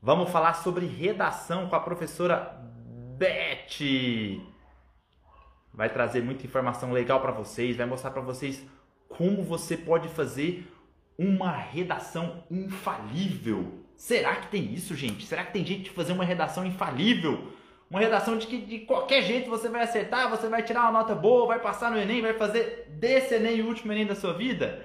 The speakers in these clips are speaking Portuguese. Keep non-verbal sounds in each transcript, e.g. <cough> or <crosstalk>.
Vamos falar sobre redação com a professora Beth. Vai trazer muita informação legal para vocês, vai mostrar para vocês como você pode fazer uma redação infalível. Será que tem isso, gente? Será que tem jeito de fazer uma redação infalível? Uma redação de que de qualquer jeito você vai acertar, você vai tirar uma nota boa, vai passar no Enem, vai fazer desse Enem o último Enem da sua vida?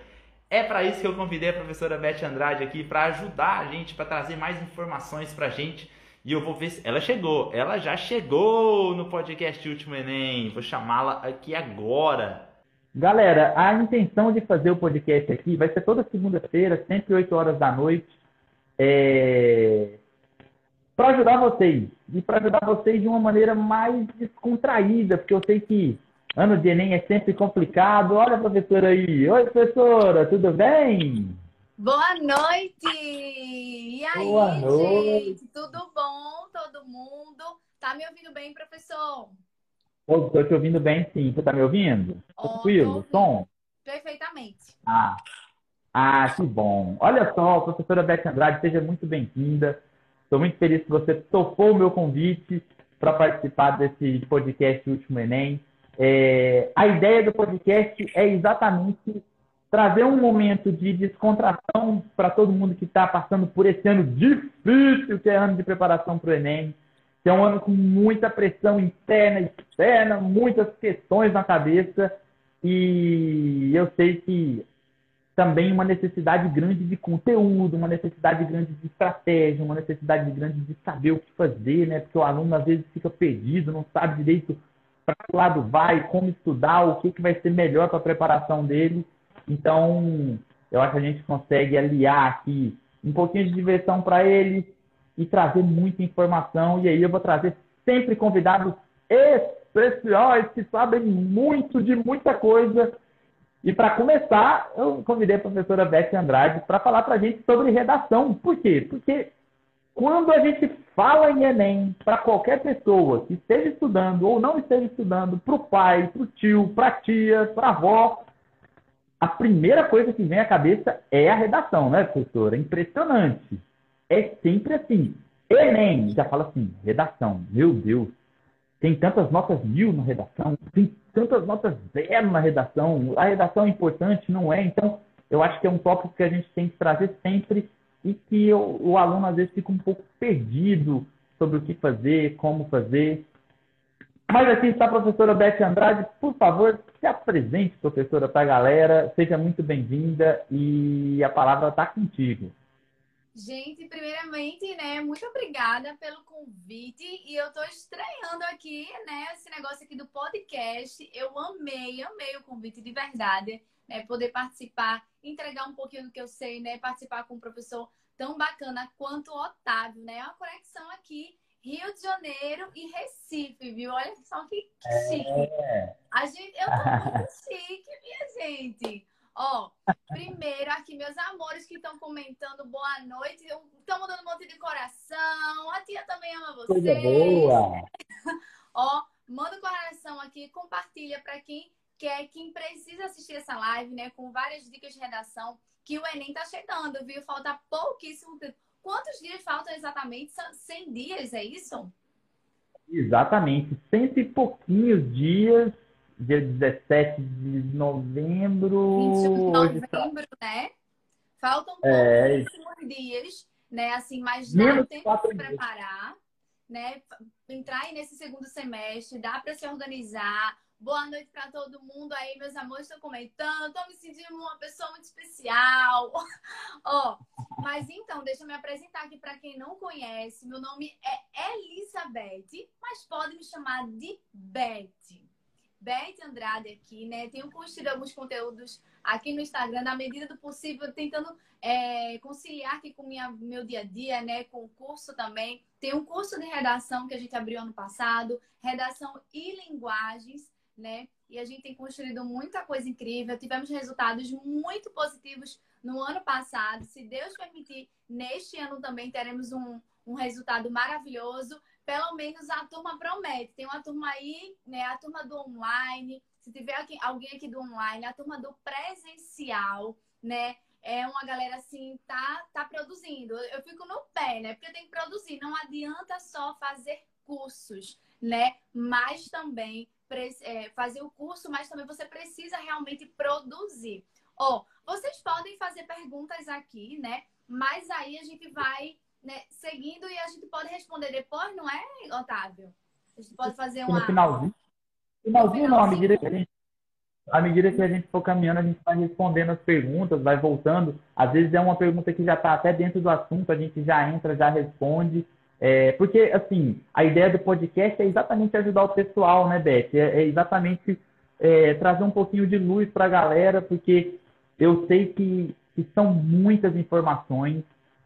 É para isso que eu convidei a professora Beth Andrade aqui para ajudar a gente, para trazer mais informações para a gente. E eu vou ver se ela chegou. Ela já chegou no podcast Último Enem. Vou chamá-la aqui agora. Galera, a intenção de fazer o podcast aqui vai ser toda segunda-feira, sempre 8 horas da noite. É... Para ajudar vocês. E para ajudar vocês de uma maneira mais descontraída, porque eu sei que Ano de Enem é sempre complicado. Olha a professora aí. Oi, professora, tudo bem? Boa noite! E aí, Boa noite. gente? Tudo bom? Todo mundo? Tá me ouvindo bem, professor? Estou te ouvindo bem, sim. Você está me ouvindo? Ó, Tranquilo? tô Som? Perfeitamente. Ah. ah, que bom. Olha só, professora Beth Andrade, seja muito bem-vinda. Estou muito feliz que você topou o meu convite para participar desse podcast Último Enem. É, a ideia do podcast é exatamente trazer um momento de descontração para todo mundo que está passando por esse ano difícil, que é ano de preparação para o Enem, que é um ano com muita pressão interna e externa, muitas questões na cabeça, e eu sei que também uma necessidade grande de conteúdo, uma necessidade grande de estratégia, uma necessidade grande de saber o que fazer, né? Porque o aluno às vezes fica perdido, não sabe direito para que lado vai, como estudar, o que, que vai ser melhor para a preparação dele. Então, eu acho que a gente consegue aliar aqui um pouquinho de diversão para ele e trazer muita informação. E aí eu vou trazer sempre convidados especiais que sabem muito de muita coisa. E para começar, eu convidei a professora Beth Andrade para falar para a gente sobre redação. Por quê? Porque quando a gente fala em Enem para qualquer pessoa que esteja estudando ou não esteja estudando, para o pai, para o tio, para a tia, para a avó, a primeira coisa que vem à cabeça é a redação, né, professora? Impressionante. É sempre assim. Enem, já fala assim, redação. Meu Deus, tem tantas notas mil na redação, tem tantas notas zero na redação. A redação é importante, não é? Então, eu acho que é um tópico que a gente tem que trazer sempre e que o, o aluno às vezes fica um pouco perdido sobre o que fazer, como fazer. Mas aqui está a professora Beth Andrade. Por favor, se apresente, professora, para a galera. Seja muito bem-vinda e a palavra está contigo. Gente, primeiramente, né, muito obrigada pelo convite e eu tô estreando aqui, né, esse negócio aqui do podcast. Eu amei, amei o convite de verdade, né, poder participar, entregar um pouquinho do que eu sei, né, participar com um professor tão bacana quanto o Otávio, né, uma conexão aqui Rio de Janeiro e Recife, viu? Olha só que, que chique. É. A gente, eu tô muito chique, minha gente. Ó, primeiro aqui, meus amores que estão comentando boa noite, estão mandando um monte de coração. A tia também ama vocês. Coisa boa! <laughs> Ó, manda um coração aqui, compartilha para quem quer, quem precisa assistir essa live, né? Com várias dicas de redação, que o Enem tá chegando, viu? Falta pouquíssimo tempo. Quantos dias faltam exatamente? São 100 dias, é isso? Exatamente, cento e pouquinhos dias, dia 17 de novembro. 21 de tá- novembro, né? Faltam É. pouquíssimos dias, né? Assim, mas dá Menos tempo de dias. preparar, né? Entrar aí nesse segundo semestre, dá para se organizar. Boa noite para todo mundo aí, meus amores estão comentando. Estou me sentindo uma pessoa muito especial. <laughs> Ó, mas então, deixa eu me apresentar aqui para quem não conhece. Meu nome é Elizabeth, mas pode me chamar de Beth. Beth Andrade aqui, né? Tenho construído alguns conteúdos aqui no Instagram, na medida do possível, tentando é, conciliar aqui com minha, meu dia a dia, né? Com o curso também. Tem um curso de redação que a gente abriu ano passado, redação e linguagens, né? E a gente tem construído muita coisa incrível. Tivemos resultados muito positivos no ano passado. Se Deus permitir, neste ano também teremos um, um resultado maravilhoso. Pelo menos a turma promete. Tem uma turma aí, né? A turma do online. Se tiver alguém aqui do online, a turma do presencial, né? É uma galera assim, tá, tá produzindo. Eu fico no pé, né? Porque tem que produzir. Não adianta só fazer cursos, né? Mas também é, fazer o curso, mas também você precisa realmente produzir. Ó, oh, vocês podem fazer perguntas aqui, né? Mas aí a gente vai né, seguindo e a gente pode responder depois, não é, Otávio? A gente pode fazer uma. No finalzinho. Finalzinho, não, à medida que a gente. À medida que a gente for caminhando, a gente vai respondendo as perguntas, vai voltando. Às vezes é uma pergunta que já está até dentro do assunto, a gente já entra, já responde. É, porque, assim, a ideia do podcast é exatamente ajudar o pessoal, né, Beth? É, é exatamente é, trazer um pouquinho de luz para a galera, porque eu sei que, que são muitas informações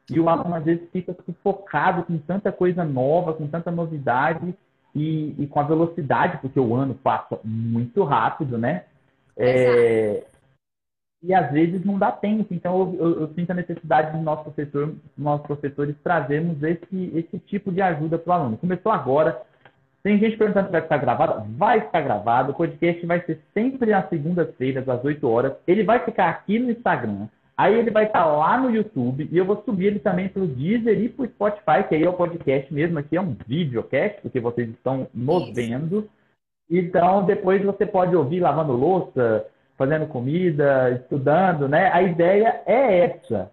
e o aluno às vezes fica sufocado com tanta coisa nova, com tanta novidade e, e com a velocidade, porque o ano passa muito rápido, né? É, e às vezes não dá tempo. Então eu, eu, eu sinto a necessidade de nós, professor, nós professores trazermos esse, esse tipo de ajuda para o aluno. Começou agora, tem gente perguntando se vai ficar gravado. Vai ficar gravado. O podcast vai ser sempre às segundas-feiras, às 8 horas. Ele vai ficar aqui no Instagram. Aí ele vai estar lá no YouTube. E eu vou subir ele também para o Deezer e para o Spotify, que aí é o podcast mesmo. Aqui é um videocast, porque vocês estão nos Isso. vendo. Então, depois você pode ouvir lavando louça, fazendo comida, estudando, né? A ideia é essa.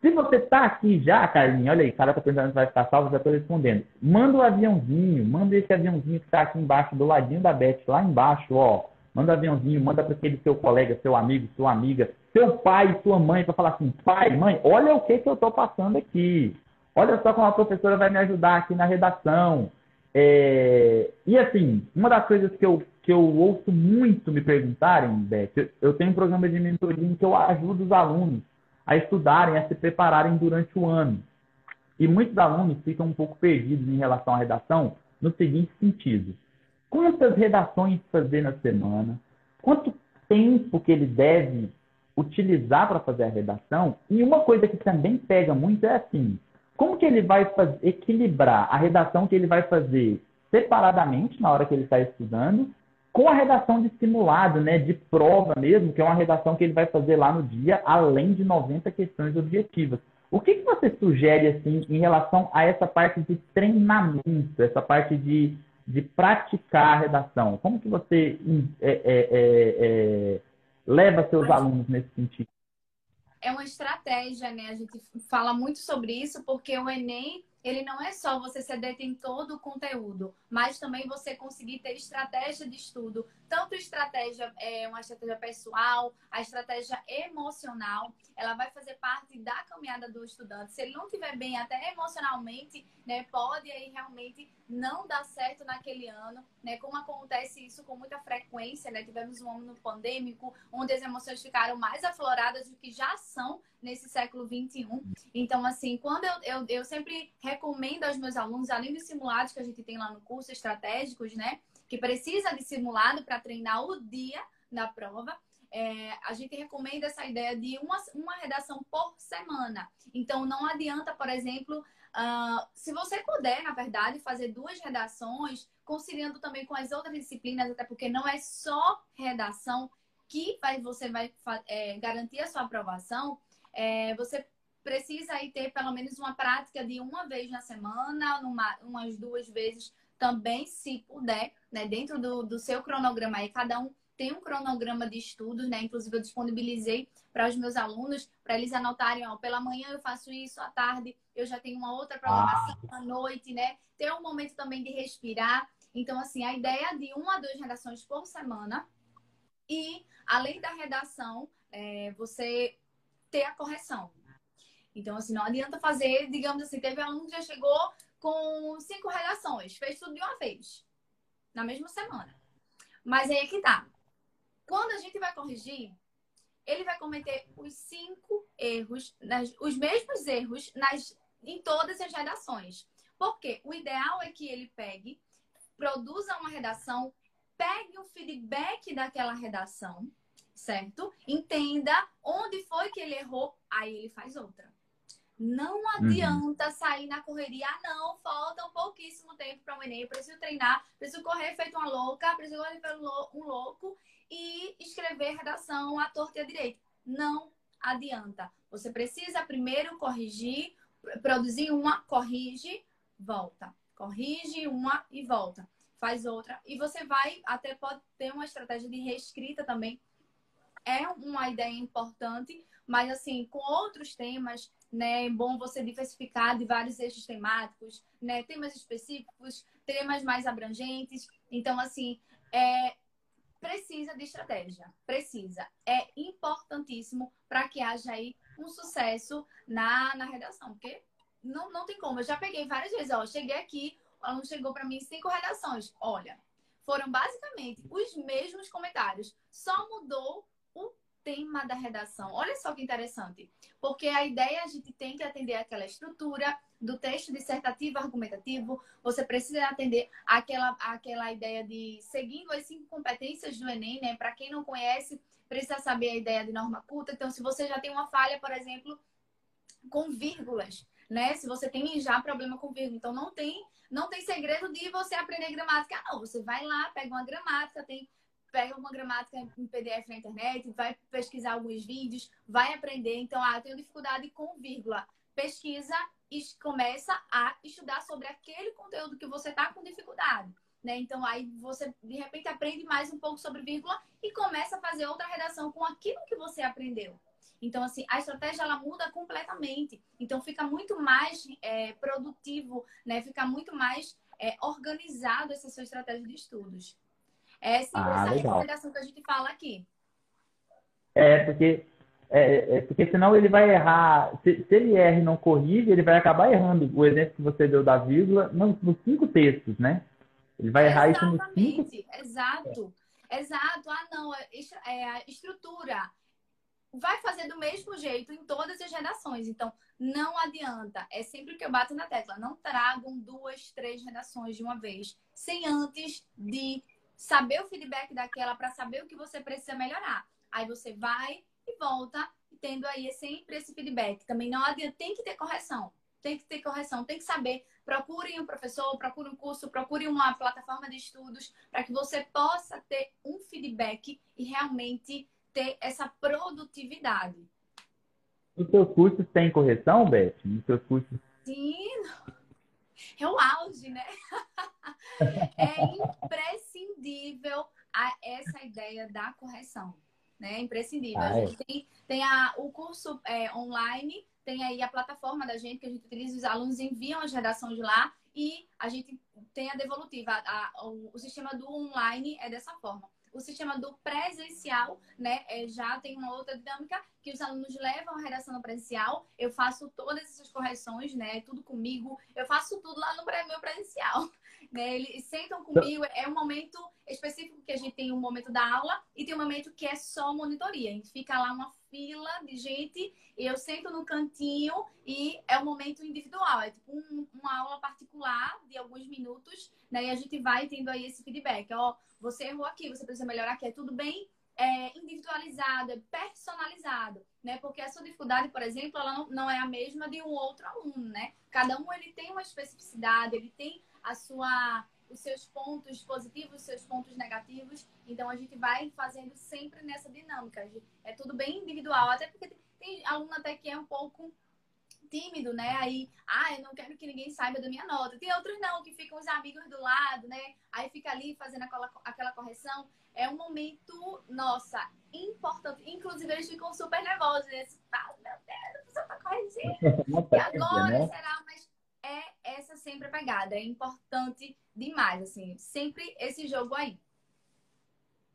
Se você está aqui já, Carlinhos, olha aí, cara está perguntando se vai ficar salvo, já estou respondendo. Manda o um aviãozinho, manda esse aviãozinho que está aqui embaixo, do ladinho da Beth, lá embaixo, ó. Manda aviãozinho, manda para aquele seu colega, seu amigo, sua amiga, seu pai, sua mãe, para falar assim, pai, mãe, olha o que, que eu estou passando aqui. Olha só como a professora vai me ajudar aqui na redação. É... E assim, uma das coisas que eu, que eu ouço muito me perguntarem, Beth, eu tenho um programa de mentoria em que eu ajudo os alunos a estudarem, a se prepararem durante o ano. E muitos alunos ficam um pouco perdidos em relação à redação no seguinte sentido: quantas redações fazer na semana? Quanto tempo que ele deve utilizar para fazer a redação? E uma coisa que também pega muito é assim: como que ele vai fazer, equilibrar a redação que ele vai fazer separadamente na hora que ele está estudando com a redação de simulado, né, de prova mesmo, que é uma redação que ele vai fazer lá no dia, além de 90 questões objetivas. O que, que você sugere assim em relação a essa parte de treinamento, essa parte de, de praticar a redação? Como que você é, é, é, é leva seus alunos nesse sentido? É uma estratégia, né? A gente fala muito sobre isso porque o Enem ele não é só você ser detentor do conteúdo, mas também você conseguir ter estratégia de estudo, tanto estratégia, é, uma estratégia pessoal, a estratégia emocional, ela vai fazer parte da caminhada do estudante. Se ele não estiver bem até emocionalmente, né, pode aí realmente não dar certo naquele ano, né, como acontece isso com muita frequência, né, tivemos um ano pandêmico, onde as emoções ficaram mais afloradas do que já são nesse século 21. Então, assim, quando eu, eu, eu sempre recomendo aos meus alunos, além dos simulados que a gente tem lá no curso, estratégicos, né? Que precisa de simulado para treinar o dia da prova. É, a gente recomenda essa ideia de uma, uma redação por semana. Então, não adianta, por exemplo, uh, se você puder, na verdade, fazer duas redações, conciliando também com as outras disciplinas, até porque não é só redação que vai, você vai é, garantir a sua aprovação, é, você precisa aí ter pelo menos uma prática de uma vez na semana, numa, umas duas vezes também, se puder, né? Dentro do, do seu cronograma aí, cada um tem um cronograma de estudos, né? Inclusive, eu disponibilizei para os meus alunos, para eles anotarem, ó, pela manhã eu faço isso, à tarde eu já tenho uma outra programação, ah. à noite, né? Ter um momento também de respirar. Então, assim, a ideia é de uma a duas redações por semana. E, além da redação, é, você ter a correção. Então, assim, não adianta fazer, digamos assim, teve aluno que já chegou com cinco redações, fez tudo de uma vez, na mesma semana. Mas aí é que tá. Quando a gente vai corrigir, ele vai cometer os cinco erros, nas, os mesmos erros nas, em todas as redações. Porque o ideal é que ele pegue, produza uma redação, pegue o feedback daquela redação, certo? Entenda onde foi que ele errou, aí ele faz outra. Não uhum. adianta uhum. sair na correria. Ah, não, falta um pouquíssimo tempo para o Enem. Preciso treinar, preciso correr feito uma louca, preciso correr feito um louco e escrever redação à torta e à direita. Não adianta. Você precisa primeiro corrigir, produzir uma, corrige, volta. Corrige uma e volta. Faz outra. E você vai, até pode ter uma estratégia de reescrita também. É uma ideia importante, mas assim, com outros temas né? É bom você diversificar de vários eixos temáticos, né? Temas específicos, temas mais abrangentes. Então, assim, é, precisa de estratégia. Precisa. É importantíssimo para que haja aí um sucesso na, na redação. Porque não, não tem como. Eu já peguei várias vezes, ó. Cheguei aqui, o aluno chegou para mim cinco redações. Olha, foram basicamente os mesmos comentários. Só mudou tema da redação. Olha só que interessante. Porque a ideia a gente tem que atender aquela estrutura do texto dissertativo argumentativo. Você precisa atender aquela, aquela ideia de seguindo as cinco competências do Enem, né? Para quem não conhece, precisa saber a ideia de norma culta. Então, se você já tem uma falha, por exemplo, com vírgulas, né? Se você tem já problema com vírgula, então não tem, não tem segredo de você aprender gramática, não. Você vai lá, pega uma gramática, tem pega uma gramática em PDF na internet, vai pesquisar alguns vídeos, vai aprender. Então, ah, eu tenho dificuldade com vírgula. Pesquisa e começa a estudar sobre aquele conteúdo que você está com dificuldade. Né? Então, aí você, de repente, aprende mais um pouco sobre vírgula e começa a fazer outra redação com aquilo que você aprendeu. Então, assim, a estratégia ela muda completamente. Então, fica muito mais é, produtivo, né? Fica muito mais é, organizado essa sua estratégia de estudos. É sempre ah, essa legal. recomendação que a gente fala aqui. É, porque, é, é, porque senão ele vai errar. Se, se, ele erra e não corrige, ele vai acabar errando o exemplo que você deu da vírgula nos, nos cinco textos, né? Ele vai errar isso nos cinco. Exato. Exato. Ah, não. É, é a estrutura vai fazer do mesmo jeito em todas as redações. Então, não adianta. É sempre que eu bato na tecla. Não tragam duas, três redações de uma vez, sem antes de saber o feedback daquela para saber o que você precisa melhorar. Aí você vai e volta, tendo aí sempre esse feedback. Também não adianta, tem que ter correção. Tem que ter correção, tem que saber. Procure um professor, procure um curso, procure uma plataforma de estudos para que você possa ter um feedback e realmente ter essa produtividade. Os seus cursos têm correção, Beth? Nos seus cursos? Sim, <laughs> é o auge, né? <laughs> é a, essa ideia da correção. Né? Imprescindível. Ah, é. A gente tem, tem a, o curso é, online, tem aí a plataforma da gente que a gente utiliza, os alunos enviam as redações lá e a gente tem a devolutiva. A, a, o, o sistema do online é dessa forma. O sistema do presencial, né, é, já tem uma outra dinâmica que os alunos levam a redação no presencial. Eu faço todas essas correções, né, tudo comigo. Eu faço tudo lá no meu presencial. Né? Eles sentam comigo, é um momento específico que a gente tem um momento da aula e tem um momento que é só monitoria. A gente fica lá uma fila de gente, eu sento no cantinho e é um momento individual, é tipo um, uma aula particular de alguns minutos, né? E a gente vai tendo aí esse feedback, ó, você errou aqui, você precisa melhorar aqui, é tudo bem é, individualizado, é personalizado, né? Porque a sua dificuldade, por exemplo, ela não, não é a mesma de um outro aluno, né? Cada um ele tem uma especificidade, ele tem a sua os seus pontos positivos, os seus pontos negativos. Então a gente vai fazendo sempre nessa dinâmica. É tudo bem individual, até porque tem, aluno até que é um pouco tímido, né? Aí, ah, eu não quero que ninguém saiba da minha nota. Tem outros não, que ficam os amigos do lado, né? Aí fica ali fazendo aquela, aquela correção. É um momento, nossa, importante. Inclusive, eles ficam super nervosos. Eles falam, meu Deus, a pessoa tá corrigindo. <laughs> e agora, né? será? Essa sempre a pegada. É importante demais, assim. Sempre esse jogo aí.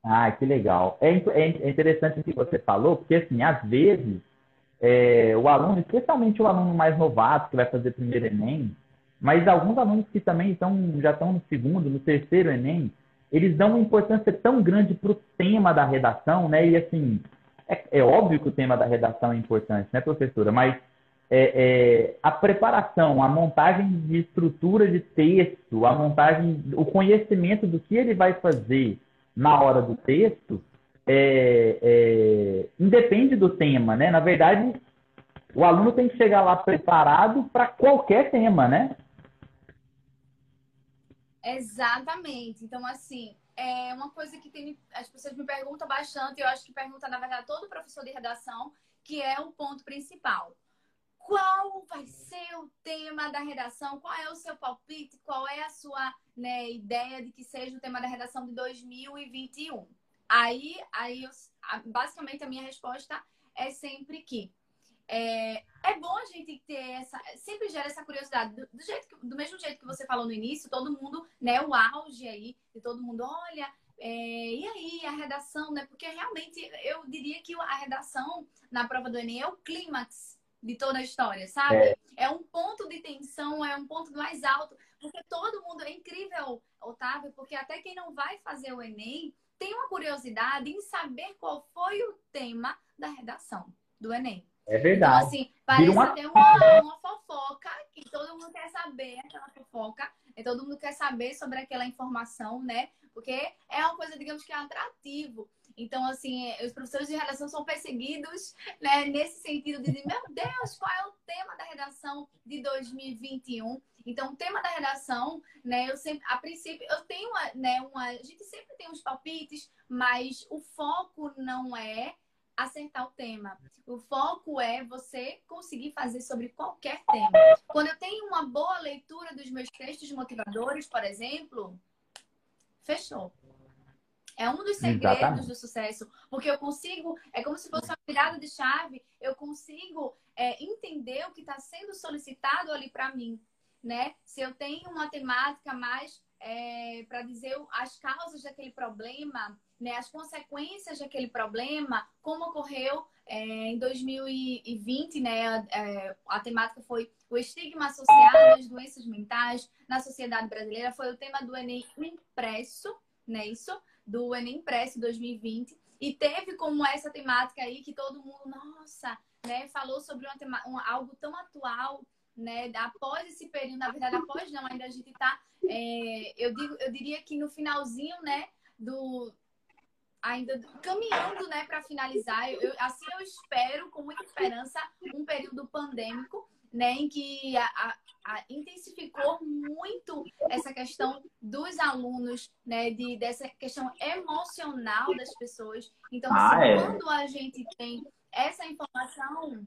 Ah, que legal. É, é, é interessante o que você falou, porque, assim, às vezes, é, o aluno, especialmente o aluno mais novato, que vai fazer primeiro Enem, mas alguns alunos que também estão, já estão no segundo, no terceiro Enem, eles dão uma importância tão grande para o tema da redação, né? E, assim, é, é óbvio que o tema da redação é importante, né, professora? Mas é, é, a preparação, a montagem de estrutura de texto, a montagem, o conhecimento do que ele vai fazer na hora do texto, é, é, independe do tema, né? Na verdade, o aluno tem que chegar lá preparado para qualquer tema, né? Exatamente. Então, assim, é uma coisa que tem, as pessoas me perguntam bastante, eu acho que pergunta, na verdade, todo professor de redação, que é o ponto principal. Qual vai ser o tema da redação? Qual é o seu palpite? Qual é a sua né, ideia de que seja o tema da redação de 2021? Aí, aí eu, basicamente, a minha resposta é sempre que é, é bom a gente ter essa. Sempre gera essa curiosidade. Do, do, jeito que, do mesmo jeito que você falou no início, todo mundo, né? O auge aí, de todo mundo, olha, é, e aí a redação, né? Porque realmente eu diria que a redação na prova do Enem é o clímax de toda a história, sabe? É. é um ponto de tensão, é um ponto mais alto, porque todo mundo é incrível, Otávio, porque até quem não vai fazer o Enem tem uma curiosidade em saber qual foi o tema da redação do Enem. É verdade. Então, assim, parece uma... até uma, uma fofoca que todo mundo quer saber, aquela fofoca, e todo mundo quer saber sobre aquela informação, né? Porque é uma coisa, digamos que é atrativo. Então, assim, os professores de redação são perseguidos, né, nesse sentido de, meu Deus, qual é o tema da redação de 2021? Então, o tema da redação, né, eu sempre, a princípio, eu tenho uma, né, uma, a gente sempre tem uns palpites, mas o foco não é acertar o tema. O foco é você conseguir fazer sobre qualquer tema. Quando eu tenho uma boa leitura dos meus textos motivadores, por exemplo, fechou. É um dos segredos Exatamente. do sucesso, porque eu consigo, é como se fosse uma virada de chave, eu consigo é, entender o que está sendo solicitado ali para mim, né? Se eu tenho uma temática mais é, para dizer as causas daquele problema, né, as consequências daquele problema, como ocorreu é, em 2020, né, é, a temática foi o estigma associado às doenças mentais na sociedade brasileira, foi o tema do Enem impresso, né, isso, do Enem impresso 2020, e teve como essa temática aí que todo mundo, nossa, né, falou sobre uma tema, um, algo tão atual, né, após esse período, na verdade, após não, ainda a gente está, é, eu, digo, eu diria que no finalzinho, né, do, ainda caminhando, né, para finalizar. Eu, assim eu espero, com muita esperança, um período pandêmico, né, em que a, a, a intensificou muito essa questão dos alunos, né, de, dessa questão emocional das pessoas. Então, ah, assim, é. quando a gente tem essa informação,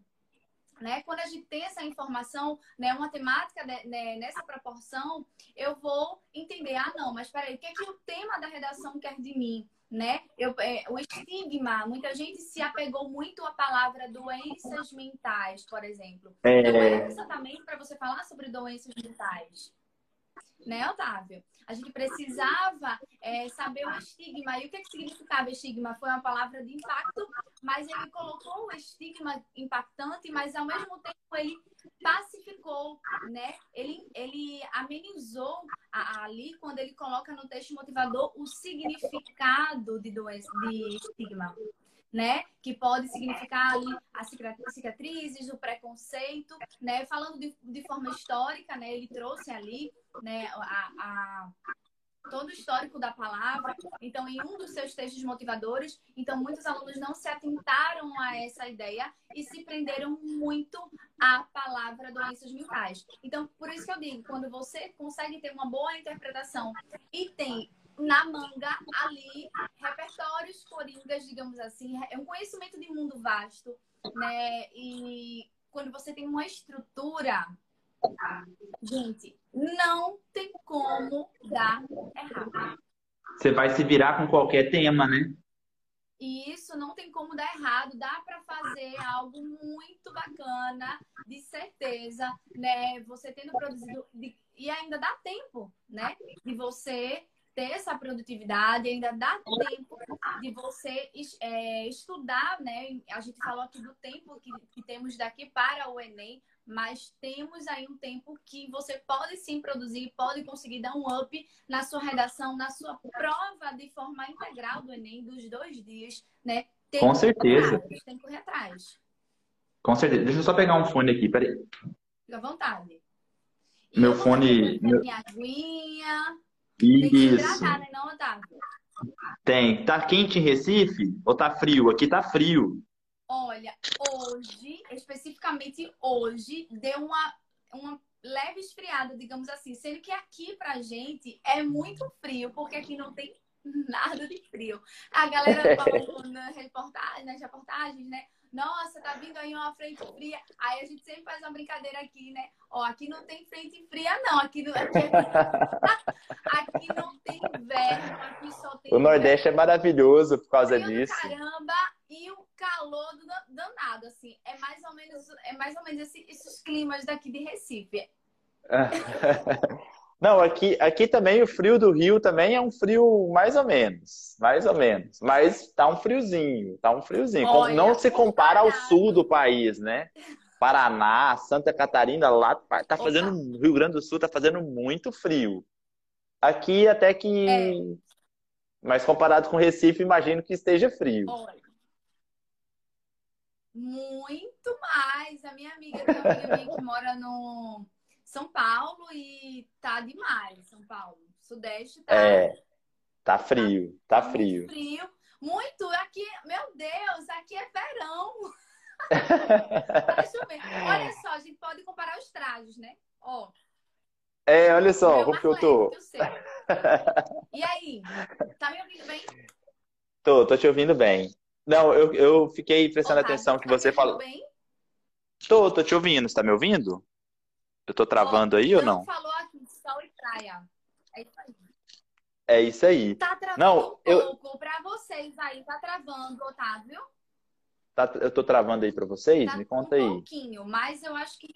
né, quando a gente tem essa informação, né, uma temática de, né, nessa proporção, eu vou entender, ah, não, mas peraí, o que é que o tema da redação quer de mim? Né? Eu, é, o estigma, muita gente se apegou muito à palavra doenças mentais, por exemplo. É... Não é exatamente para você falar sobre doenças mentais né, Otávio? A gente precisava é, saber o estigma. E o que, que significava estigma? Foi uma palavra de impacto, mas ele colocou o estigma impactante, mas ao mesmo tempo ele pacificou, né? Ele, ele amenizou a, ali quando ele coloca no texto motivador o significado de doença, de estigma né? Que pode significar ali as cicatrizes, o preconceito, né? Falando de, de forma histórica, né? Ele trouxe ali, né? A, a, todo o histórico da palavra. Então, em um dos seus textos motivadores, então muitos alunos não se atentaram a essa ideia e se prenderam muito à palavra doenças mentais. Então, por isso que eu digo, quando você consegue ter uma boa interpretação e tem na manga ali repertórios coringas, digamos assim, é um conhecimento de mundo vasto, né? E quando você tem uma estrutura, gente, não tem como dar errado. Você vai se virar com qualquer tema, né? E isso não tem como dar errado, dá para fazer algo muito bacana, de certeza, né? Você tendo produzido de... e ainda dá tempo, né? De você ter essa produtividade, ainda dá tempo de você é, estudar, né? A gente falou aqui do tempo que, que temos daqui para o Enem, mas temos aí um tempo que você pode sim produzir, pode conseguir dar um up na sua redação, na sua prova de forma integral do Enem, dos dois dias, né? Tem Com certeza. Atrás, tem que correr atrás. Com certeza. Deixa eu só pegar um fone aqui, peraí. Fica à vontade. meu fone. Meu... Minha aguinha. Tem que hidratar, né, não, Otávio? Tem. Tá quente em Recife ou tá frio? Aqui tá frio. Olha, hoje, especificamente hoje, deu uma, uma leve esfriada, digamos assim. Sendo que aqui pra gente é muito frio, porque aqui não tem <laughs> nada de frio. A galera <laughs> falou nas reportagens, nas reportagens, né? Nossa, tá vindo aí uma frente fria. Aí a gente sempre faz uma brincadeira aqui, né? Ó, aqui não tem frente fria, não. Aqui, não, aqui, <laughs> aqui não tem inverno, aqui só tem. O Nordeste inverno. é maravilhoso por causa frio disso. Caramba, e o calor do danado, assim. É mais ou menos, é mais ou menos esse, esses climas daqui de Recife. <laughs> Não, aqui, aqui também o frio do Rio também é um frio mais ou menos, mais ou menos. Mas tá um friozinho, tá um friozinho. Olha, Não se compara ao sul do país, né? Paraná, Santa Catarina, lá tá fazendo, Rio Grande do Sul tá fazendo muito frio. Aqui até que, É. mas comparado com Recife, imagino que esteja frio. Olha. Muito mais. A minha amiga tem uma amiga minha que mora no São Paulo e tá demais, São Paulo. Sudeste tá É, tá frio, tá muito frio. frio. Muito. Aqui, meu Deus, aqui é verão. <laughs> Deixa eu ver. Olha só, a gente pode comparar os trajes, né? Ó, É, olha só como que eu tô. o seu. E aí? Tá me ouvindo bem? Tô, tô te ouvindo bem. Não, eu, eu fiquei prestando atenção que tá você ouvindo falou. bem? Tô, tô te ouvindo. Você tá me ouvindo? Eu tô travando Ó, aí ou não falou aqui, sol e praia. É isso aí. É isso aí. Tá travando Não, um eu- pouco pra vocês aí. Tá travando, Otávio? Tá- eu tô travando aí pra vocês? Tá Me conta um aí. pouquinho, mas eu acho que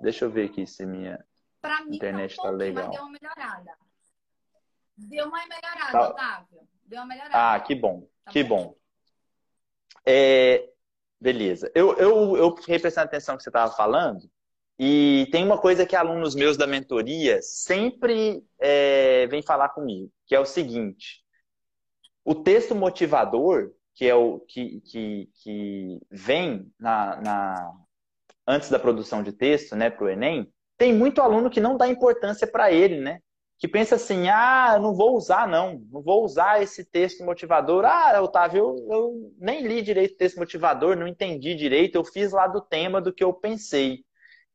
Deixa eu ver aqui se minha. pra mim Internet tá tá um pouquinho, legal. deu uma melhorada. Deu uma melhorada, Tá. Otávio. Deu uma melhorada. Ah, que bom, Tá que bom? bom. É, beleza. Eu, eu, eu fiquei prestando atenção no que você estava falando, e tem uma coisa que alunos meus da mentoria sempre é, vêm falar comigo, que é o seguinte: o texto motivador, que é o que, que, que vem na, na- antes da produção de texto, né, para o Enem, tem muito aluno que não dá importância para ele, né? que pensa assim, ah, não vou usar, não, não vou usar esse texto motivador. Ah, Otávio, eu, eu nem li direito o texto motivador, não entendi direito, eu fiz lá do tema do que eu pensei.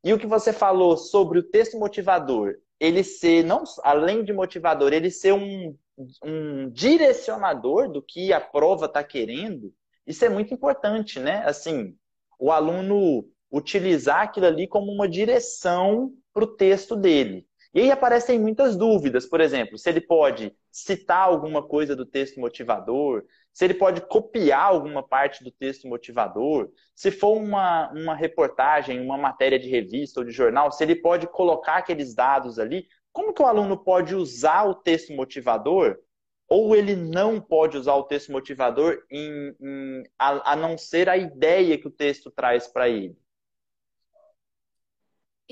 E o que você falou sobre o texto motivador, ele ser, não, além de motivador, ele ser um, um direcionador do que a prova está querendo, isso é muito importante, né? Assim, o aluno utilizar aquilo ali como uma direção para o texto dele. E aí aparecem muitas dúvidas, por exemplo, se ele pode citar alguma coisa do texto motivador, se ele pode copiar alguma parte do texto motivador, se for uma, uma reportagem, uma matéria de revista ou de jornal, se ele pode colocar aqueles dados ali. Como que o aluno pode usar o texto motivador? Ou ele não pode usar o texto motivador em, em, a, a não ser a ideia que o texto traz para ele?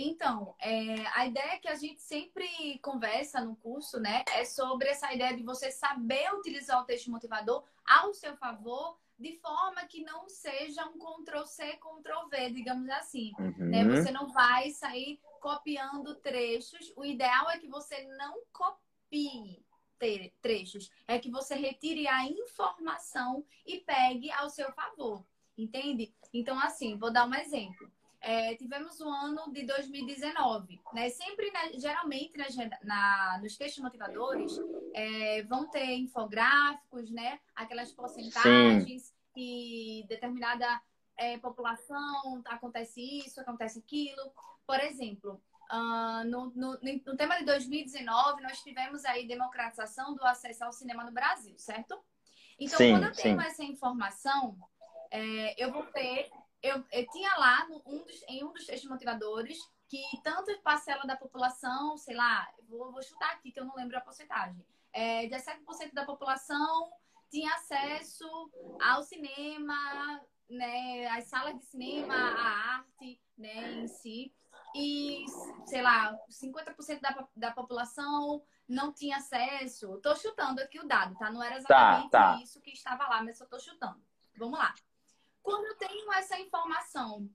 Então, é, a ideia que a gente sempre conversa no curso, né, é sobre essa ideia de você saber utilizar o texto motivador ao seu favor, de forma que não seja um Ctrl-C, Ctrl-V, digamos assim. Uhum. Né? Você não vai sair copiando trechos. O ideal é que você não copie trechos, é que você retire a informação e pegue ao seu favor, entende? Então, assim, vou dar um exemplo. É, tivemos o ano de 2019, né? Sempre, né, geralmente, na, na- nos textos motivadores, é, vão ter infográficos, né? Aquelas porcentagens que determinada é, população acontece isso, acontece aquilo. Por exemplo, ah, no, no, no tema de 2019, nós tivemos aí democratização do acesso ao cinema no Brasil, certo? Então, Sim, quando eu tenho sim. essa informação, é, eu vou ter eu, eu tinha lá no- um dos- em um dos textos motivadores que tanto parcela da população, sei lá, vou, vou chutar aqui que eu não lembro a porcentagem, é, 17% da população tinha acesso ao cinema, né, às salas de cinema, à arte, né, em si. E, sei lá, 50% da, da população não tinha acesso. Tô chutando aqui o dado, tá? Não era exatamente tá. isso que estava lá, mas eu tô chutando. Vamos lá. Quando eu tenho essa informação,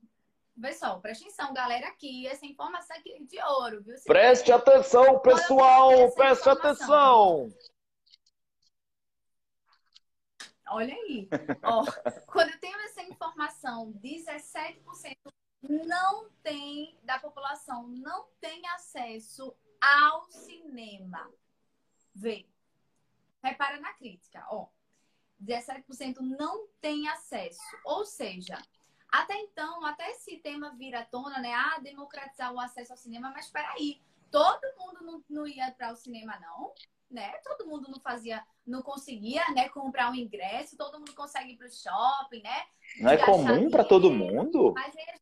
pessoal, presta atenção, galera, aqui, essa informação aqui é de ouro, viu? Se Preste atenção, pessoal! Preste atenção! Olha aí. Ó, <laughs> quando eu tenho essa informação, 17% não tem, da população, não tem acesso ao cinema. Vê. Repara na crítica, ó. 17% não tem acesso. Ou seja, até então, até esse tema vir à tona, né? Ah, democratizar o acesso ao cinema, mas peraí, todo mundo não, não ia para o cinema, não? Né? Todo mundo não fazia, não conseguia, né, comprar um ingresso, todo mundo consegue ir para o shopping, né? Não é comum para todo mundo? Mas é...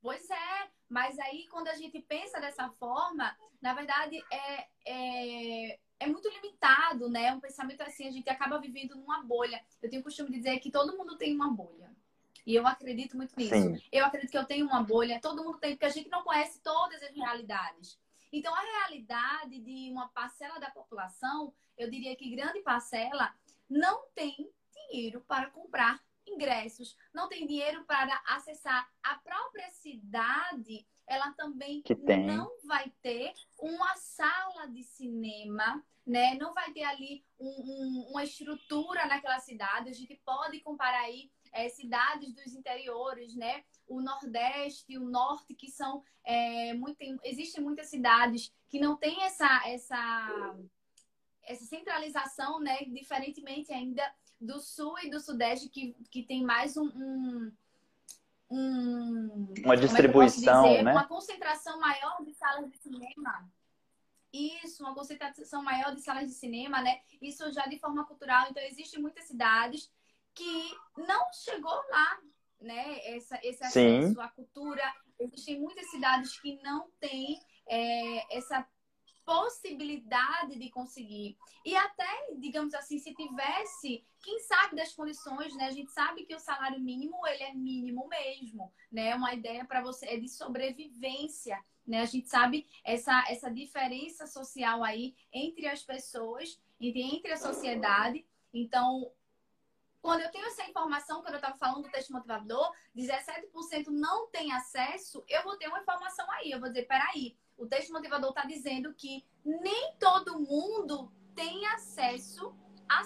Pois é, mas aí quando a gente pensa dessa forma, na verdade é, é, né? Um pensamento assim, a gente acaba vivendo numa bolha. Eu tenho o costume de dizer que todo mundo tem uma bolha. E eu acredito muito nisso. Sim. Eu acredito que eu tenho uma bolha, todo mundo tem, porque a gente não conhece todas as realidades. Então, a realidade de uma parcela da população, eu diria que grande parcela, não tem dinheiro para comprar ingressos, não tem dinheiro para acessar a própria cidade, ela também não vai ter uma sala de cinema, né? Não vai ter ali um, um, uma estrutura naquela cidade. A gente pode comparar aí é, cidades dos interiores, né? O Nordeste, o Norte, que são é, muito, existem muitas cidades que não têm essa, essa, essa centralização, né? Diferentemente ainda do sul e do sudeste, que, que tem mais um, um, um uma é distribuição, é né? Uma concentração maior de salas de cinema. Isso, uma concentração maior de salas de cinema, né? Isso já de forma cultural. Então, existem muitas cidades que não chegou lá, né? Essa, esse acesso Sim. à cultura. Existem muitas cidades que não têm é, essa possibilidade de conseguir. E até, digamos assim, se tivesse, quem sabe das condições, né? A gente sabe que o salário mínimo, ele é mínimo mesmo, né? Uma ideia para você é de sobrevivência, né? A gente sabe essa, essa diferença social aí entre as pessoas, entre, a sociedade. Então, quando eu tenho essa informação, quando eu estava falando do texto motivador, 17% não tem acesso, eu vou ter uma informação aí. Eu vou dizer, peraí, o texto motivador está dizendo que nem todo mundo tem acesso a,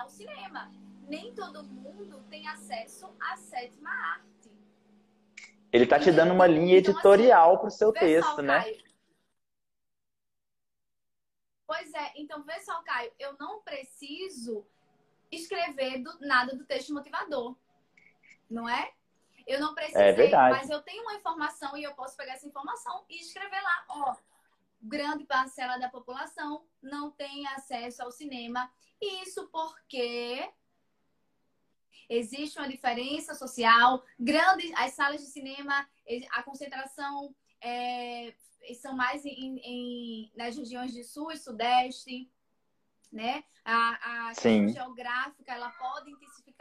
ao cinema. Nem todo mundo tem acesso à sétima arte. Ele está te dando uma linha então, assim, editorial assim, para o seu texto, só, né? Caio. Pois é, então vê só, Caio, eu não preciso escrever do, nada do texto motivador. Não é? Eu não precisei, é mas eu tenho uma informação e eu posso pegar essa informação e escrever lá, ó, grande parcela da população não tem acesso ao cinema. Isso porque existe uma diferença social grande. As salas de cinema, a concentração é, são mais em, em, nas regiões de sul e sudeste né? A, a questão geográfica, ela pode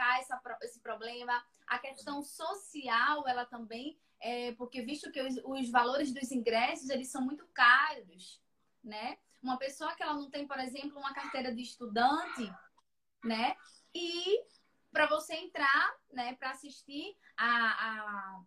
intensificar essa, esse problema. A questão social, ela também, é, porque visto que os, os valores dos ingressos, eles são muito caros, né? Uma pessoa que ela não tem, por exemplo, uma carteira de estudante, né? E para você entrar, né, para assistir a, a,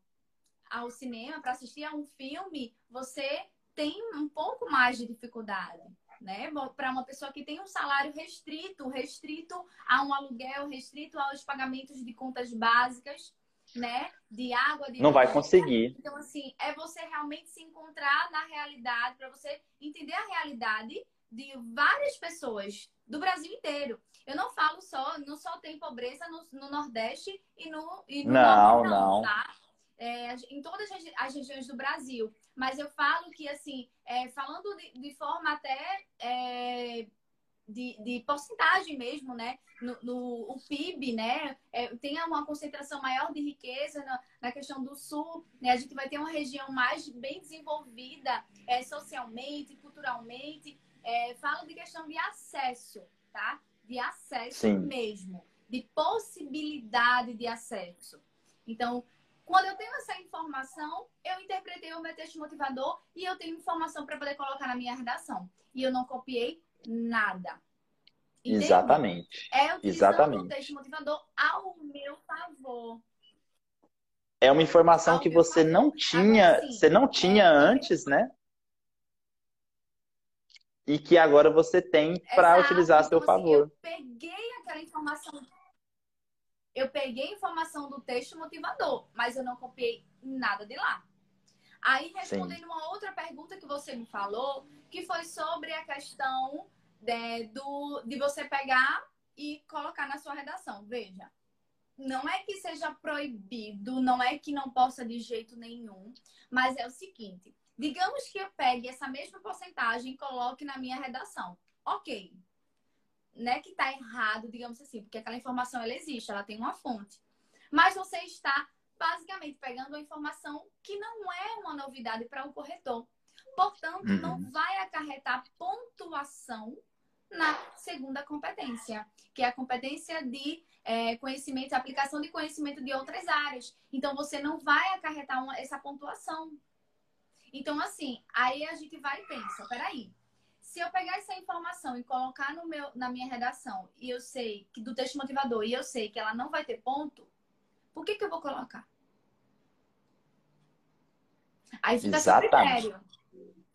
ao cinema, para assistir a um filme, você tem um pouco mais de dificuldade né? Para uma pessoa que tem um salário restrito, restrito a um aluguel, restrito aos pagamentos de contas básicas, né? De água, de não vai conseguir. Então assim, é você realmente se encontrar na realidade, para você entender a realidade de várias pessoas do Brasil inteiro. Eu não falo só, não só tem pobreza no, no Nordeste e no, e no não, Norte, não, não. tá? É, em todas as regiões do Brasil. Mas eu falo que, assim, é, falando de, de, forma até é, de, de, porcentagem mesmo, né? No, no o PIB, né? É, tem uma concentração maior de riqueza na, na, questão do sul, né? A gente vai ter uma região mais bem desenvolvida é, socialmente, culturalmente. É, falo de questão de acesso, tá? De acesso Sim. mesmo, de possibilidade de acesso. Então, quando eu tenho essa informação, eu interpretei o meu texto motivador e eu tenho informação para poder colocar na minha redação. E eu não copiei nada. Entende? Exatamente. É Exatamente. o texto motivador ao meu favor. É uma informação ao que você favor. não tinha, agora, você não tinha é, antes, né? E que agora você tem para utilizar a seu então, favor. Assim, eu peguei aquela informação eu peguei informação do texto motivador, mas eu não copiei nada de lá. Aí, respondendo Sim. uma outra pergunta que você me falou, que foi sobre a questão de, né, do, de você pegar e colocar na sua redação. Veja, não é que seja proibido, não é que não possa de jeito nenhum, mas é o seguinte: digamos que eu pegue essa mesma porcentagem e coloque na minha redação. Ok. Não é que está errado, digamos assim, porque aquela informação ela existe, ela tem uma fonte. Mas você está basicamente pegando uma informação que não é uma novidade para o corretor. Portanto, uhum. não vai acarretar pontuação na segunda competência, que é a competência de é, conhecimento, aplicação de conhecimento de outras áreas. Então, você não vai acarretar uma, essa pontuação. Então, assim, aí a gente vai e pensa, peraí, se eu pegar essa informação e colocar no meu, na minha redação, e eu sei que do texto motivador, e eu sei que ela não vai ter ponto, por que, que eu vou colocar? Aí fica Exatamente. seu critério.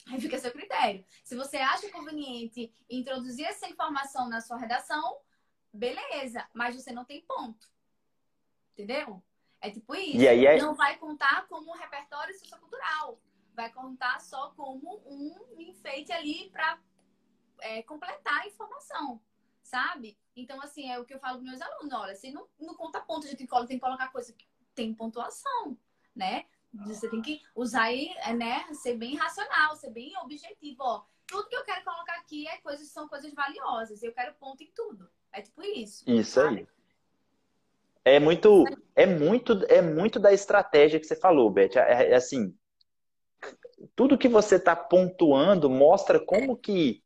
Aí fica seu critério. Se você acha conveniente introduzir essa informação na sua redação, beleza, mas você não tem ponto. Entendeu? É tipo isso. E aí é... Não vai contar como um repertório sociocultural. Vai contar só como um enfeite ali para é, completar a informação, sabe? Então, assim, é o que eu falo para meus alunos. Olha, se não, não conta ponto, a gente tem que colocar coisa que tem pontuação, né? Você tem que usar aí, é, né? Ser bem racional, ser bem objetivo. Ó, tudo que eu quero colocar aqui é coisas, são coisas valiosas. Eu quero ponto em tudo. É tipo isso. Isso sabe? aí. É muito, é muito, é muito da estratégia que você falou, Beth. É, é assim, tudo que você está pontuando mostra como que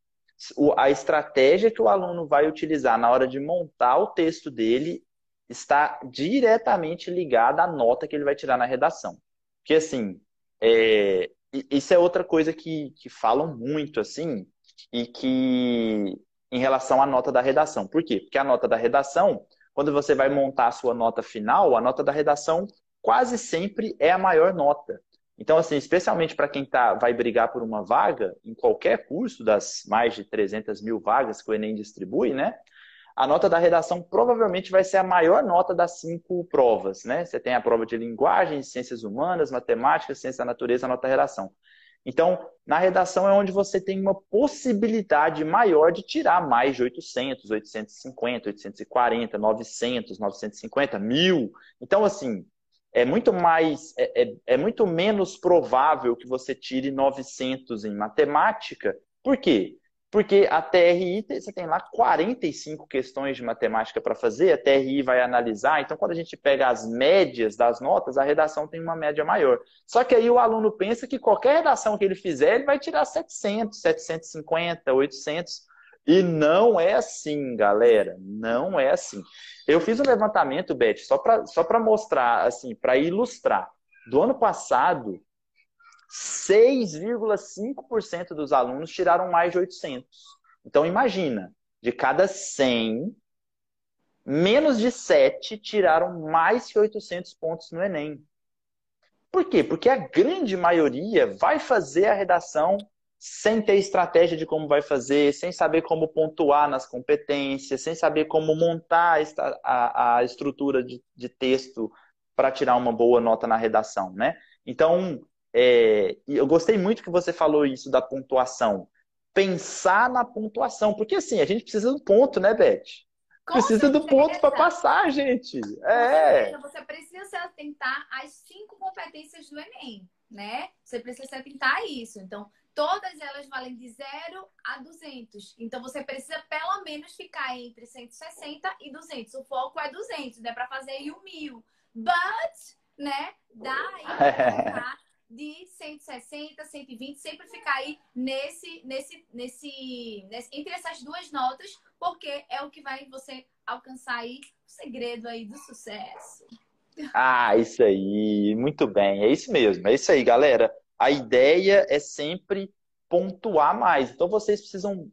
a estratégia que o aluno vai utilizar na hora de montar o texto dele está diretamente ligada à nota que ele vai tirar na redação. Porque assim, é, isso é outra coisa que, que falam muito assim e que em relação à nota da redação. Por quê? Porque a nota da redação, quando você vai montar a sua nota final, a nota da redação quase sempre é a maior nota. Então, assim, especialmente para quem tá, vai brigar por uma vaga, em qualquer curso das mais de 300 mil vagas que o Enem distribui, né? A nota da redação provavelmente vai ser a maior nota das cinco provas, né? Você tem a prova de linguagem, ciências humanas, matemática, ciência da natureza, a nota da redação. Então, na redação é onde você tem uma possibilidade maior de tirar mais de 800, 850, 840, 900, 950, 1000. Então, assim, é muito mais, é, é, é muito menos provável que você tire 900 em matemática. Por quê? Porque a TRI, você tem lá 45 questões de matemática para fazer, a TRI vai analisar. Então, quando a gente pega as médias das notas, a redação tem uma média maior. Só que aí o aluno pensa que qualquer redação que ele fizer, ele vai tirar 700, 750, 800. E não é assim, galera. Não é assim. Eu fiz um levantamento, Beth, só para só mostrar, assim, para ilustrar. Do ano passado, 6,5% dos alunos tiraram mais de 800. Então, imagina, de cada 100, menos de 7 tiraram mais que 800 pontos no Enem. Por quê? Porque a grande maioria vai fazer a redação sem ter estratégia de como vai fazer, sem saber como pontuar nas competências, sem saber como montar a, a estrutura de, de texto para tirar uma boa nota na redação, né? Então, é, eu gostei muito que você falou isso da pontuação. Pensar na pontuação, porque assim, a gente precisa do ponto, né, Beth? Com precisa certeza. do ponto para passar, gente. É. Você precisa se atentar às cinco competências do Enem, né? Você precisa se atentar a isso. Então, todas elas valem de 0 a 200. Então, você precisa pelo menos ficar entre 160 e 200. O foco é 200, né? Para fazer aí o mil. But, né? Dá aí pra de 160, 120, sempre ficar aí nesse, nesse, nesse, nesse, entre essas duas notas, porque é o que vai você alcançar aí o segredo aí do sucesso. Ah, isso aí, muito bem, é isso mesmo, é isso aí, galera. A ideia é sempre pontuar mais. Então vocês precisam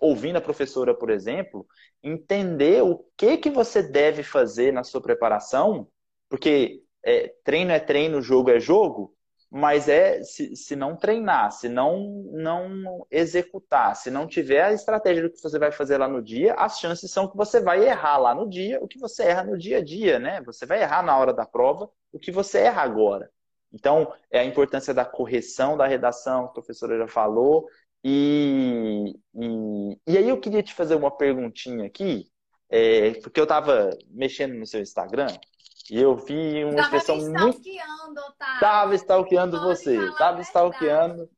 ouvindo a professora, por exemplo, entender o que que você deve fazer na sua preparação, porque é, treino é treino, jogo é jogo. mas é se, se não treinar, se não, não executar, se não tiver a estratégia do que você vai fazer lá no dia, as chances são que você vai errar lá no dia o que você erra no dia a dia, né? Você vai errar na hora da prova o que você erra agora. Então, é a importância da correção da redação, a professora já falou. E, e, e aí eu queria te fazer uma perguntinha aqui, é, porque eu estava mexendo no seu Instagram e eu vi uma Tava expressão me muito. stalkeando, Otávio. Tava stalkeando você, tava stalkeando,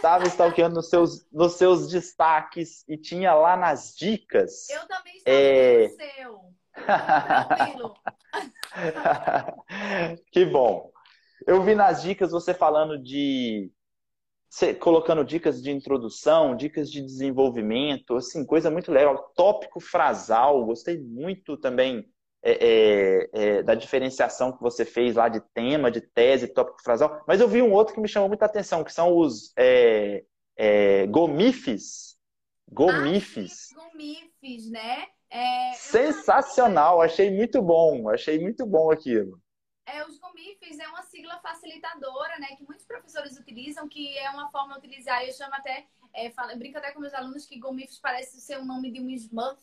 tava stalkeando nos seus, nos seus destaques e tinha lá nas dicas. Eu também É. estou o seu. Tranquilo. <laughs> que bom. Eu vi nas dicas você falando de. você colocando dicas de introdução, dicas de desenvolvimento, assim, coisa muito legal. Tópico frasal, gostei muito também é, é, é, da diferenciação que você fez lá de tema, de tese, tópico frasal. Mas eu vi um outro que me chamou muita atenção, que são os é, é, gomifes. Gomifes. Ah, Gomifes, né? É, Sensacional, achei muito bom, achei muito bom aquilo. É, os GOMIFs é uma sigla facilitadora, né? Que muitos professores utilizam, que é uma forma de utilizar. Eu chamo até, é, falo, brinco até com meus alunos que GOMIFs parece ser o nome de um Smurf,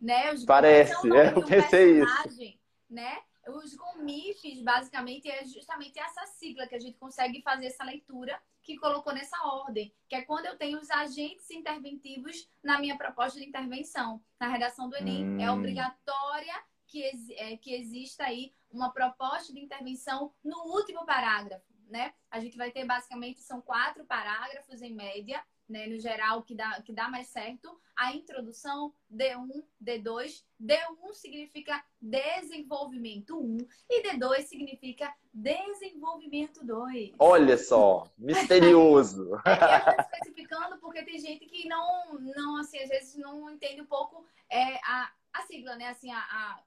né? Os Parece, é o nome é, eu de um pensei isso. né? Os GOMIFs, basicamente, é justamente essa sigla que a gente consegue fazer essa leitura que colocou nessa ordem, que é quando eu tenho os agentes interventivos na minha proposta de intervenção. Na redação do Enem, é Hum. obrigatória que, ex- é, que exista aí uma proposta de intervenção no último parágrafo, né? A gente vai ter basicamente são quatro parágrafos em média, né? No geral que dá que dá mais certo. A introdução D1, D2, D1 significa desenvolvimento 1 e D2 significa desenvolvimento 2. Olha só, misterioso. <laughs> É, eu especificando porque tem gente que não, não assim, às vezes não entende um pouco é, a, a sigla, né? Assim, a, a-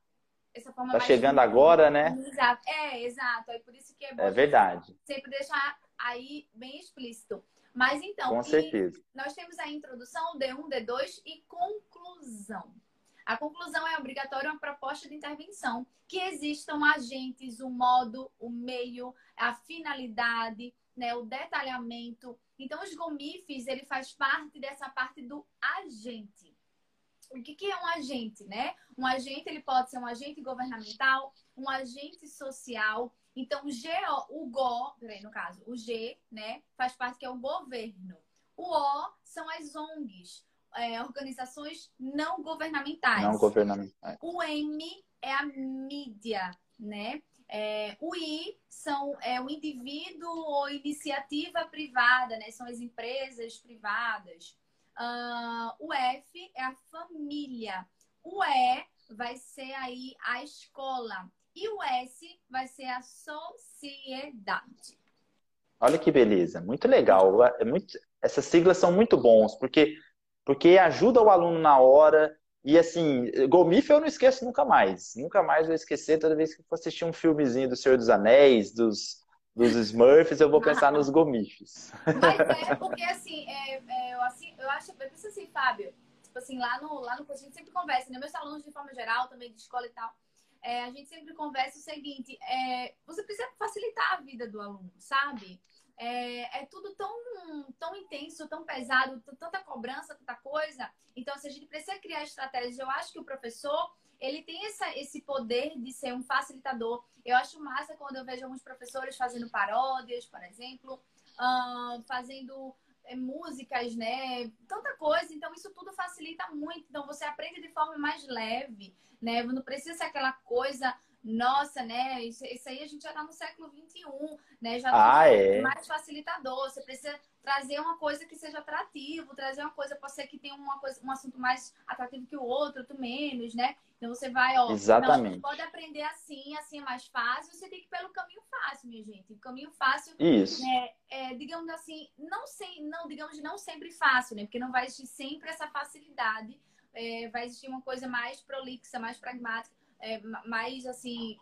essa forma Tá chegando agora, né? Exato. É, exato. É por isso que é bom É verdade, sempre deixar aí bem explícito. Mas então, com certeza. nós temos a introdução, D1, D2 e conclusão. A conclusão é obrigatória uma proposta de intervenção, que existam agentes, o modo, o meio, a finalidade, né, o detalhamento. Então, os GOMIFs, ele faz parte dessa parte do agente. O que, que é um agente, né? Um agente, ele pode ser um agente governamental, um agente social. Então, o G, o GO, peraí, no caso, o G, né, faz parte que é o governo. O O são as ONGs, é, organizações não governamentais. Não governamental. O M é a mídia, né? É, o I são é, o indivíduo ou iniciativa privada, né? São as empresas privadas. Ah, o F é a família. O E vai ser aí a escola. E o S vai ser a sociedade. Olha que beleza, muito legal. É muito, essas siglas são muito bons, porque, porque ajuda o aluno na hora. E assim, Golmif eu não esqueço nunca mais. Nunca mais vou esquecer. Toda vez que for assistir um filmezinho do Senhor dos Anéis, dos, dos Smurfs, eu vou pensar nos Gomifes. Mas é porque assim, é, é, eu, assim, eu acho, eu penso assim, Fábio, tipo assim, lá no, lá no curso a gente sempre conversa, né? Meus alunos de forma geral, também de escola e tal, é, a gente sempre conversa o seguinte, é, você precisa facilitar a vida do aluno, sabe? É, é tudo tão, tão intenso, tão pesado, tanta cobrança, tanta coisa. Então, se a gente precisa criar estratégias, eu acho que o professor ele tem essa, esse poder de ser um facilitador. Eu acho massa quando eu vejo alguns professores fazendo paródias, por exemplo, ah, fazendo é, músicas, né? Tanta coisa. Então, isso tudo facilita muito. Então, você aprende de forma mais leve, né? Não precisa ser aquela coisa, nossa, né? Isso, isso aí a gente já tá no século XXI, né? Já Ah, tudo é. mais facilitador. Você precisa trazer uma coisa que seja atrativo, trazer uma coisa, pode ser que tenha uma coisa, um assunto mais atrativo que o outro, outro menos, né? Então você vai, ó, Exatamente. não, pode aprender assim, assim é mais fácil, você tem que ir pelo caminho fácil, minha gente. O caminho fácil Isso. é, é, digamos assim, não, sem, não, digamos, não sempre fácil, né? Porque não vai existir sempre essa facilidade. É, vai existir uma coisa mais prolixa, mais pragmática, é, ma- mais assim,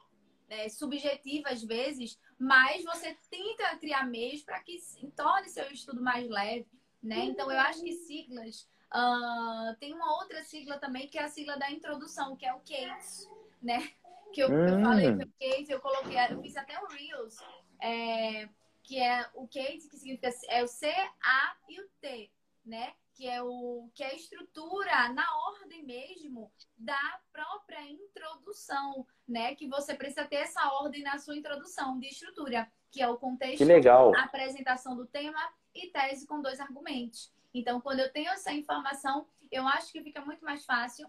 é, subjetiva às vezes, mas você tenta criar meios para que torne seu estudo mais leve, né? Então eu acho que siglas. ah, tem uma outra sigla também que é a sigla da introdução, que é o CASE, né? Que eu, eu Hum. falei que o CASE, eu coloquei, eu fiz até um Reels. é, que é o Kate, que significa é o C, A e o T, né? Que é o que é a estrutura na ordem mesmo da própria introdução, né? Que você precisa ter essa ordem na sua introdução de estrutura, que é o contexto, que legal. a apresentação do tema e tese com dois argumentos. Então, quando eu tenho essa informação, eu acho que fica muito mais fácil,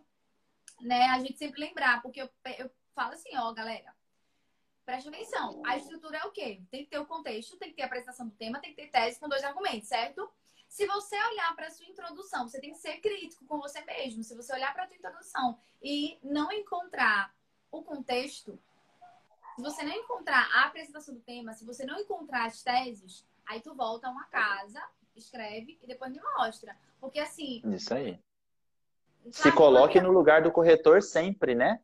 né? A gente sempre lembrar, porque eu, eu falo assim, ó, galera, Preste atenção. A estrutura é o quê? Tem que ter o contexto, tem que ter a apresentação do tema, tem que ter tese com dois argumentos, certo? Se você olhar para a sua introdução, você tem que ser crítico com você mesmo. Se você olhar para a sua introdução e não encontrar o contexto, se você não encontrar a apresentação do tema, se você não encontrar as teses, aí tu volta a uma casa, escreve e depois me mostra. Porque assim. Isso aí. Se coloque no lugar do corretor sempre, né?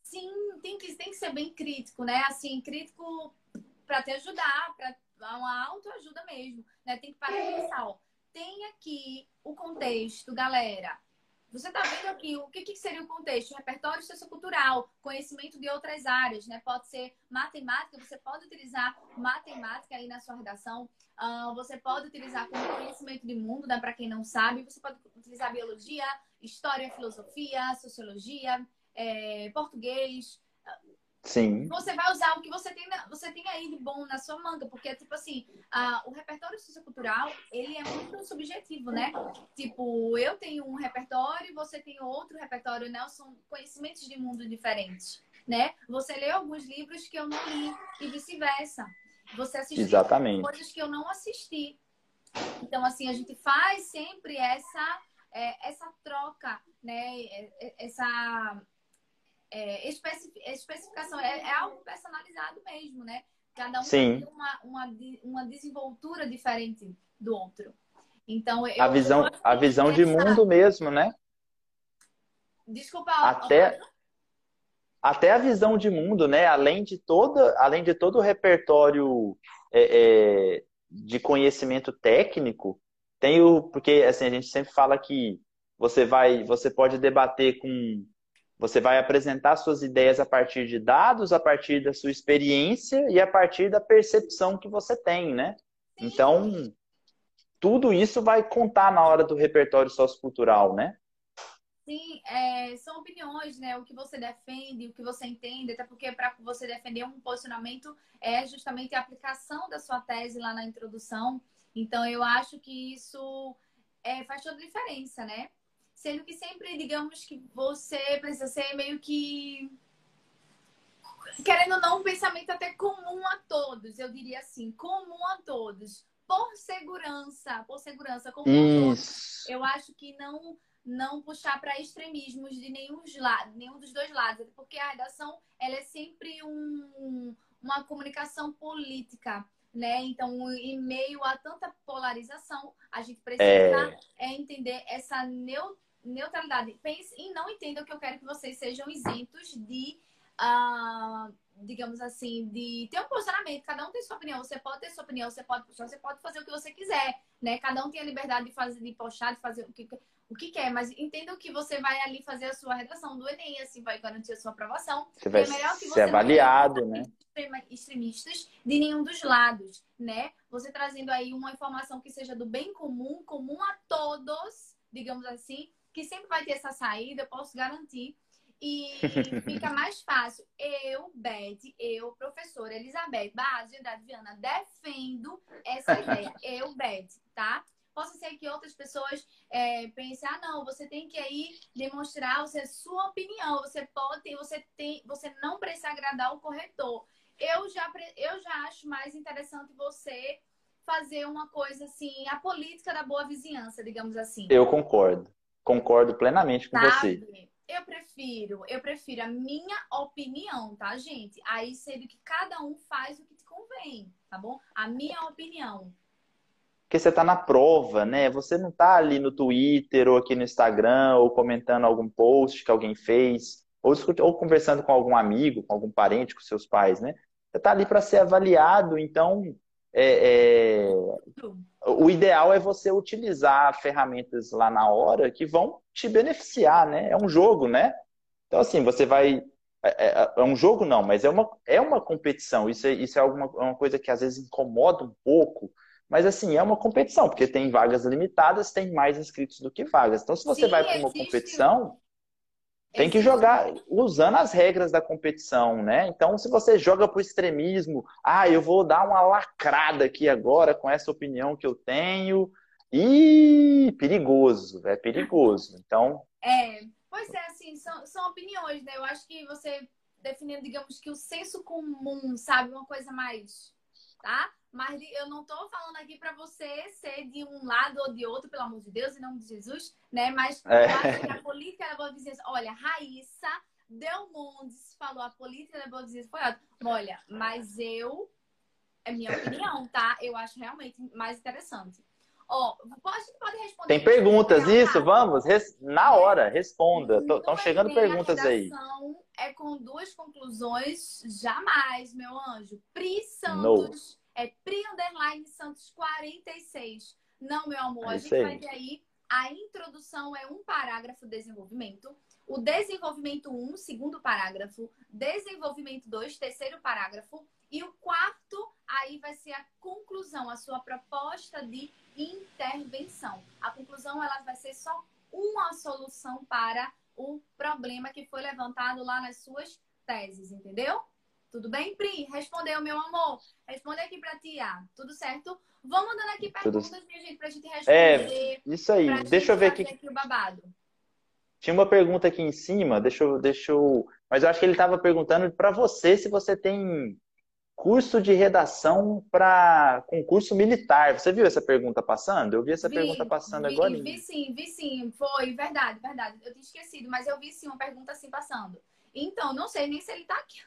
Sim, tem que, tem que ser bem crítico, né? Assim, crítico para te ajudar, para uma autoajuda mesmo, né? Tem que parar e pensar, ó, tem aqui o contexto, galera. Você está vendo aqui o que, que, seria o contexto? Repertório sociocultural, conhecimento de outras áreas, né? Pode ser matemática, você pode utilizar matemática aí na sua redação. Uh, você pode utilizar como conhecimento de mundo, né? Para quem não sabe, você pode utilizar biologia, história, filosofia, sociologia, é, português, Sim. Você vai usar o que você tem, você tem aí de bom na sua manga, porque, tipo assim, a, o repertório sociocultural, ele é muito subjetivo, né? Tipo, eu tenho um repertório, você tem outro repertório, né? São conhecimentos de mundo diferentes, né? Você lê alguns livros que eu não li e vice-versa. Você assistiu Exatamente. coisas que eu não assisti. Então, assim, a gente faz sempre essa, é, essa troca, né? É, é, especificação, é, é, algo personalizado mesmo, né? Cada um Sim. tem uma, uma, uma desenvoltura diferente do outro. Então, eu, a visão, a visão de mundo mesmo, né? Desculpa, até até a visão de mundo, né? Além de toda, além de todo o repertório é, é, de conhecimento técnico, tem o porque assim a gente sempre fala que você vai, você pode debater com você vai apresentar suas ideias a partir de dados, a partir da sua experiência e a partir da percepção que você tem, né? Então, tudo isso vai contar na hora do repertório sociocultural, né? Sim, é, são opiniões, né? O que você defende, o que você entende, até porque para você defender um posicionamento é justamente a aplicação da sua tese lá na introdução. Então, eu acho que isso é, faz toda a diferença, né? Sendo que sempre, digamos que você precisa ser meio que. Querendo ou não, um pensamento até comum a todos, eu diria assim, comum a todos. Por segurança, por segurança, como um eu acho que não não puxar para extremismos de nenhum, nenhum dos dois lados, porque a redação ela é sempre um, uma comunicação política, né? Então, em meio a tanta polarização, a gente precisa é... É entender essa neutralidade neutralidade. Pense e não entenda que eu quero que vocês sejam isentos de, uh, digamos assim, de ter um posicionamento. Cada um tem sua opinião. Você pode ter sua opinião, você pode você pode fazer o que você quiser, né? Cada um tem a liberdade de fazer, de postar, de fazer o que o que quer, mas entenda que você vai ali fazer a sua redação do Enem, assim vai garantir a sua aprovação. Você vai é melhor que você ser avaliado, né? Extremistas de nenhum dos lados, né? Você trazendo aí uma informação que seja do bem comum, comum a todos, digamos assim, que sempre vai ter essa saída, eu posso garantir. E <laughs> fica mais fácil. Eu, Beth, eu, professora Elizabeth Barros de Andrade Viana, defendo essa ideia. <laughs> Eu, Beth, tá? Posso ser que outras pessoas é, pensem, ah, não, você tem que aí demonstrar você, sua opinião. Você pode, você tem, você não precisa agradar o corretor. Eu já, eu já acho mais interessante você fazer uma coisa assim, a política da boa vizinhança, digamos assim. Eu concordo. Concordo plenamente com Sabe? você. Eu prefiro, eu prefiro a minha opinião, tá, gente? Aí sendo que cada um faz o que te convém, tá bom? A minha opinião. Porque você tá na prova, né? Você não tá ali no Twitter ou aqui no Instagram ou comentando algum post que alguém fez ou, ou conversando com algum amigo, com algum parente, com seus pais, né? Você tá ali para ser avaliado, então é, é, o ideal é você utilizar ferramentas lá na hora que vão te beneficiar, né? É um jogo, né? Então, assim, você vai É, é, é, um jogo não, mas é uma, é uma competição. Isso é, isso é alguma, é uma coisa que às vezes incomoda um pouco, mas assim, é uma competição, porque tem vagas limitadas, tem mais inscritos do que vagas. Então, se você Sim, vai para uma existe. competição, tem que jogar usando as regras da competição, né? Então, se você joga por extremismo, ah, eu vou dar uma lacrada aqui agora com essa opinião que eu tenho, e perigoso, é perigoso. Então. É, pois é, assim, são, são opiniões, né? Eu acho que você definindo, digamos que o senso comum, sabe? Uma coisa mais. Tá? Mas eu não estou falando aqui para você ser de um lado ou de outro, pelo amor de Deus, em nome de Jesus, né? Mas é. a política pode dizer assim, olha, Raíssa Delmondes falou, a política ela pode dizer, foi ótimo. Olha, mas eu, é minha opinião, tá? Eu acho realmente mais interessante. Ó, pode, pode responder. Tem perguntas, isso, vamos, res... na hora, responda. Estão chegando perguntas aí. É com duas conclusões, jamais, meu anjo. Pri Santos. No é Pri Underline Santos 46. Não, meu amor, a gente vai ver aí. A introdução é um parágrafo desenvolvimento. O desenvolvimento 1, um, segundo parágrafo. Desenvolvimento 2, terceiro parágrafo. E o quarto, aí vai ser a conclusão, a sua proposta de intervenção. A conclusão, ela vai ser só uma solução para o problema que foi levantado lá nas suas teses, entendeu? Tudo bem, Pri? Respondeu, meu amor. Responde aqui pra tia. Tudo certo? Vamos mandando aqui perguntas, Tudo... minha gente, pra gente é, responder. É, isso aí. Deixa eu ver aqui. aqui. Tinha uma pergunta aqui em cima, deixa eu, deixa eu... Mas eu acho que ele estava perguntando para você se você tem curso de redação para concurso militar. Você viu essa pergunta passando? Eu vi essa vi, pergunta passando vi, agora. Vi sim, vi sim. Foi, verdade, verdade. Eu tinha esquecido, mas eu vi sim uma pergunta assim passando. Então, não sei nem se ele está aqui.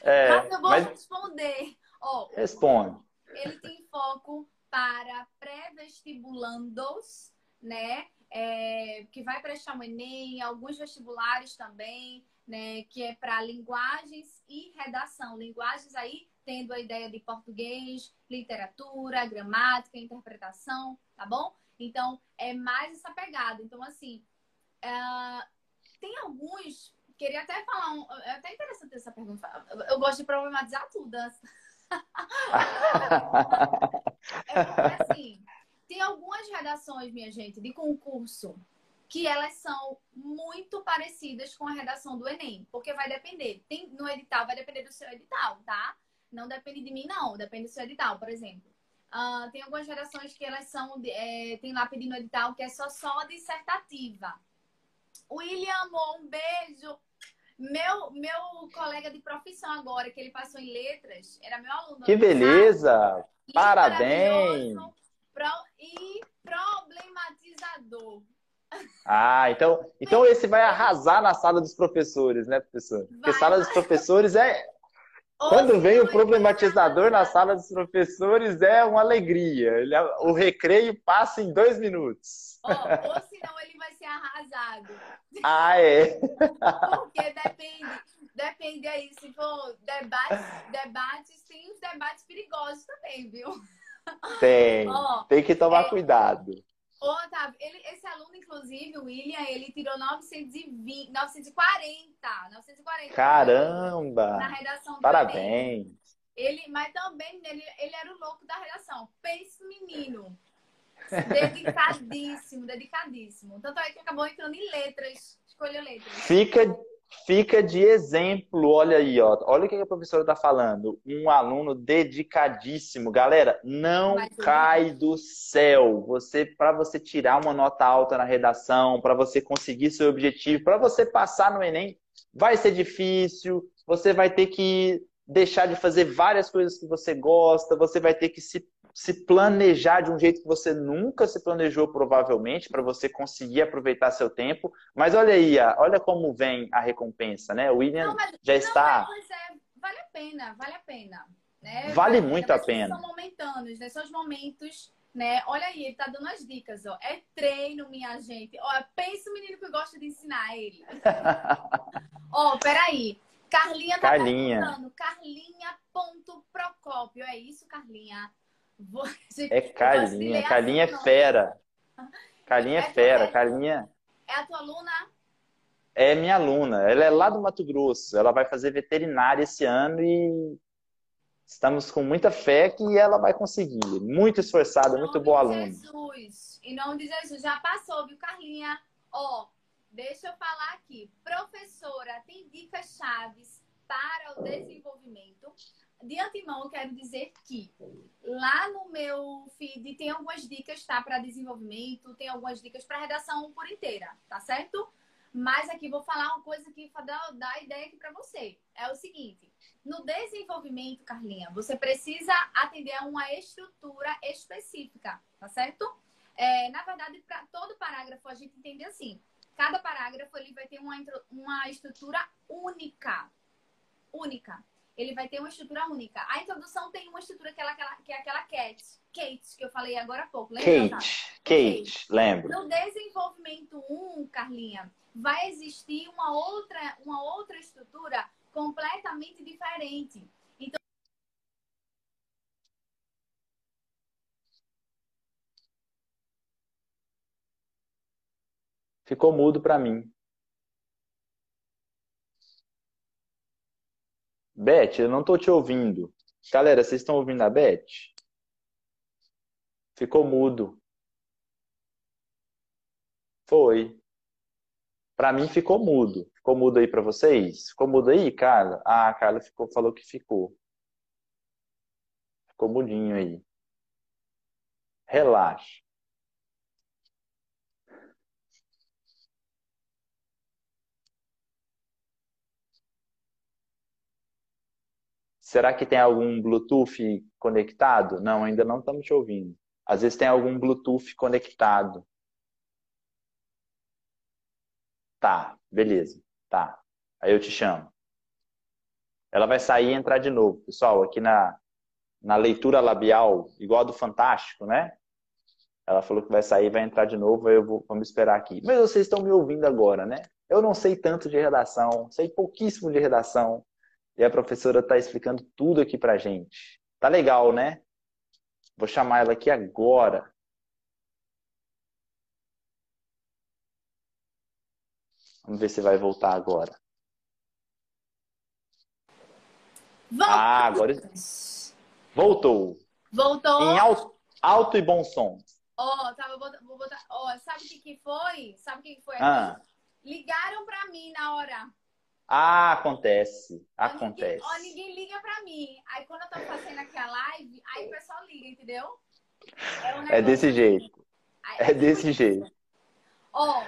É, mas eu vou mas... responder. Oh, Responde. Ele tem foco para pré-vestibulandos, né? É, que vai prestar o Enem, alguns vestibulares também, né? Que é para linguagens e redação. Linguagens aí tendo a ideia de português, literatura, gramática, interpretação, tá bom? Então, é mais essa pegada. Então, assim, uh, tem alguns Queria até falar um. É até interessante essa pergunta. Eu gosto de problematizar tudo. <laughs> é assim, tem algumas redações, minha gente, de concurso que elas são muito parecidas com a redação do Enem, porque vai depender. Tem, no edital, vai depender do seu edital, tá? Não depende de mim, não. Depende do seu edital, por exemplo. Uh, tem algumas redações que elas são, é, tem lá pedindo edital que é só só dissertativa. William, um beijo. Meu, meu colega de profissão agora, que ele passou em letras, era meu aluno. Que beleza! Parabéns! Pro, e problematizador. Ah, então, então esse vai arrasar na sala dos professores, né, professor? Vai, Porque sala dos professores é. Quando vem o problematizador na sala dos professores é uma alegria. Ele, é, o recreio passa em dois minutos. Oh, ou senão ele vai arrasado. Ah, é? Porque depende, depende aí, se for debates, debates, tem os debates perigosos também, viu? Tem, oh, tem que tomar é, cuidado. Otávio, ele, esse aluno, inclusive, o William, ele tirou 920, 940, 940. Caramba! Na redação Parabéns! Ele, mas também ele, ele era o louco da redação. Pense menino. Dedicadíssimo, dedicadíssimo. Tanto é que acabou entrando em letras, escolheu letras. Fica, fica de exemplo, olha aí, ó. Olha o que a professora está falando. Um aluno dedicadíssimo. Galera, não Mas, cai do céu. Você, para você tirar uma nota alta na redação, para você conseguir seu objetivo, para você passar no Enem, vai ser difícil. Você vai ter que deixar de fazer várias coisas que você gosta, você vai ter que se se planejar de um jeito que você nunca se planejou, provavelmente, para você conseguir aproveitar seu tempo. Mas olha aí, olha como vem a recompensa, né? O William não, já não, está. Mas é, vale a pena, vale a pena. Né? Vale, vale muito a pena. São momentâneos, né? São os momentos, né? Olha aí, ele tá dando as dicas, ó. É treino, minha gente. Ó, pensa o menino que gosta de ensinar ele. <laughs> ó, peraí. Carlinha tá Carlinha. perguntando. Carlinha.procópio. É isso, Carlinha? É <laughs> Carlinha. Carlinha é fera. Carlinha é, é fera. Carlinha. É a tua aluna? é minha aluna. Ela é lá do Mato Grosso. Ela vai fazer veterinária esse ano e estamos com muita fé que ela vai conseguir. Muito esforçada, muito boa aluna. Jesus. Em nome de Jesus. Já passou, viu, Carlinha? Ó, deixa eu falar aqui. Professora, tem dicas chaves para o desenvolvimento. De antemão, eu quero dizer que lá no meu feed tem algumas dicas, tá? Para desenvolvimento, tem algumas dicas para redação por inteira, tá certo? Mas aqui vou falar uma coisa que dá, dá ideia aqui para você. É o seguinte: no desenvolvimento, Carlinha, você precisa atender a uma estrutura específica, tá certo? É, na verdade, para todo parágrafo a gente entende assim: cada parágrafo ele vai ter uma, uma estrutura única. Única. Ele vai ter uma estrutura única. A introdução tem uma estrutura que, ela, que é aquela Kate, Kate, que eu falei agora há pouco. Lembra, Kate, Kate, Kate, lembro. No desenvolvimento 1, Carlinha, vai existir uma outra, uma outra estrutura completamente diferente. Então, Ficou mudo para mim. Beth, eu não estou te ouvindo. Galera, vocês estão ouvindo a Beth? Ficou mudo. Foi. Para mim ficou mudo. Ficou mudo aí para vocês? Ficou mudo aí, Carla? Ah, a Carla ficou, falou que ficou. Ficou mudinho aí. Relaxa. Será que tem algum Bluetooth conectado? Não, ainda não estamos te ouvindo. Às vezes tem algum Bluetooth conectado. Tá, beleza. Tá. Aí eu te chamo. Ela vai sair e entrar de novo. Pessoal, aqui na, na leitura labial, igual do Fantástico, né? Ela falou que vai sair vai entrar de novo, eu vou vamos esperar aqui. Mas vocês estão me ouvindo agora, né? Eu não sei tanto de redação, sei pouquíssimo de redação. E a professora está explicando tudo aqui pra gente. Tá legal, né? Vou chamar ela aqui agora. Vamos ver se vai voltar agora. Voltou. Ah, agora voltou. Voltou. Em alto, alto e bom som. Ó, oh, tá, vou botar, vou botar. Ó, oh, sabe o que, que foi? Sabe o que, que foi? Ah. Ligaram pra mim na hora. Ah, acontece. Acontece. Ó, ninguém, ninguém liga pra mim. Aí quando eu tô fazendo aqui a live, aí o pessoal liga, entendeu? É, um é desse jeito. Aí, é, é desse jeito. Ó,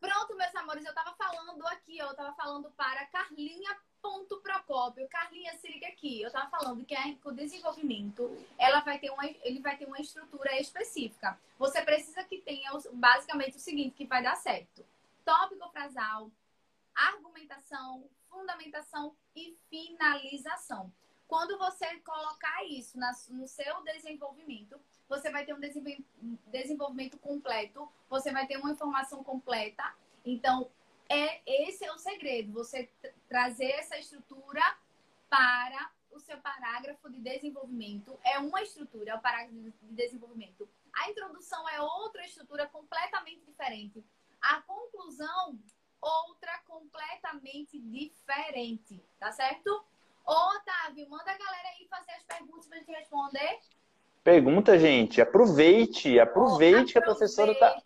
pronto, meus amores, eu tava falando aqui, eu tava falando para Carlinha ponto Procópio. Carlinha, se liga aqui. Eu tava falando que o desenvolvimento, ela vai ter uma, ele vai ter uma estrutura específica. Você precisa que tenha basicamente o seguinte que vai dar certo. Tópico frasal, argumentação, fundamentação e finalização. Quando você colocar isso no seu desenvolvimento, você vai ter um desenvolvimento completo, você vai ter uma informação completa. Então, é esse é o segredo, você trazer essa estrutura para o seu parágrafo de desenvolvimento. É uma estrutura, é o parágrafo de desenvolvimento. A introdução é outra estrutura completamente diferente. A conclusão, outra completamente diferente, tá certo? Ô, Otávio, manda a galera aí fazer as perguntas para a gente responder. Pergunta, gente. Aproveite, aproveite oh, que a professora está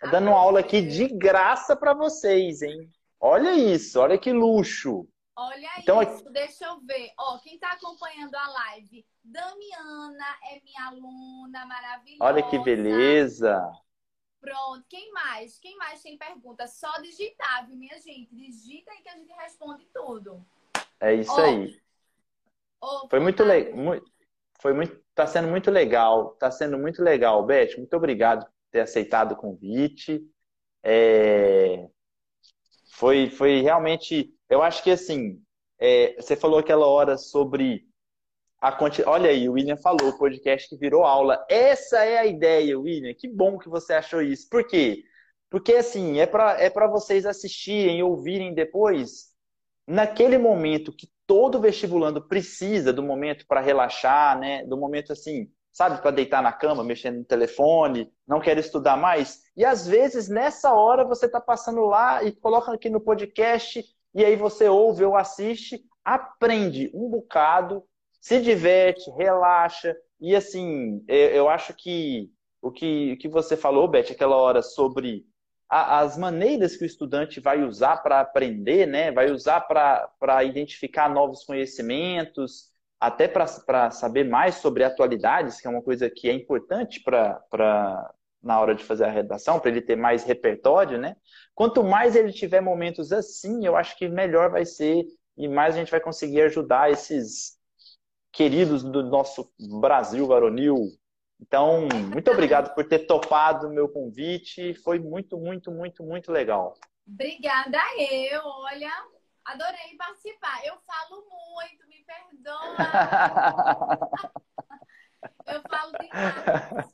Tá dando aula aqui de graça para vocês, hein? Olha isso, olha que luxo. Olha então, isso, deixa eu ver. Ó, quem está acompanhando a live, Damiana é minha aluna maravilhosa. Olha que beleza. Pronto, quem mais? Quem mais tem pergunta? Só digitar, viu, minha gente? Digita aí que a gente responde tudo. É isso ó, aí. Ó, foi muito legal. Foi muito, tá sendo muito legal. Tá sendo muito legal, Beth. Muito obrigado ter aceitado o convite. É... Foi, foi realmente. Eu acho que assim, é... você falou aquela hora sobre a quantidade. Olha aí, o William falou, o podcast que virou aula. Essa é a ideia, William. Que bom que você achou isso. Por quê? Porque assim, é para é vocês assistirem, ouvirem depois, naquele momento que todo vestibulando precisa do momento para relaxar, né? Do momento assim, sabe, para deitar na cama, mexendo no telefone, não quer estudar mais. E às vezes, nessa hora, você está passando lá e coloca aqui no podcast, e aí você ouve ou assiste, aprende um bocado, se diverte, relaxa. E assim, eu acho que o que, que você falou, Beth, aquela hora sobre a, as maneiras que o estudante vai usar para aprender, né? vai usar para identificar novos conhecimentos, até para saber mais sobre atualidades, que é uma coisa que é importante para na hora de fazer a redação, para ele ter mais repertório, né? Quanto mais ele tiver momentos assim, eu acho que melhor vai ser e mais a gente vai conseguir ajudar esses queridos do nosso Brasil varonil. Então, muito obrigado por ter topado o meu convite. Foi muito, muito, muito, muito legal. Obrigada eu. Olha, adorei participar. Eu falo muito, me perdoa. <laughs> eu falo demais.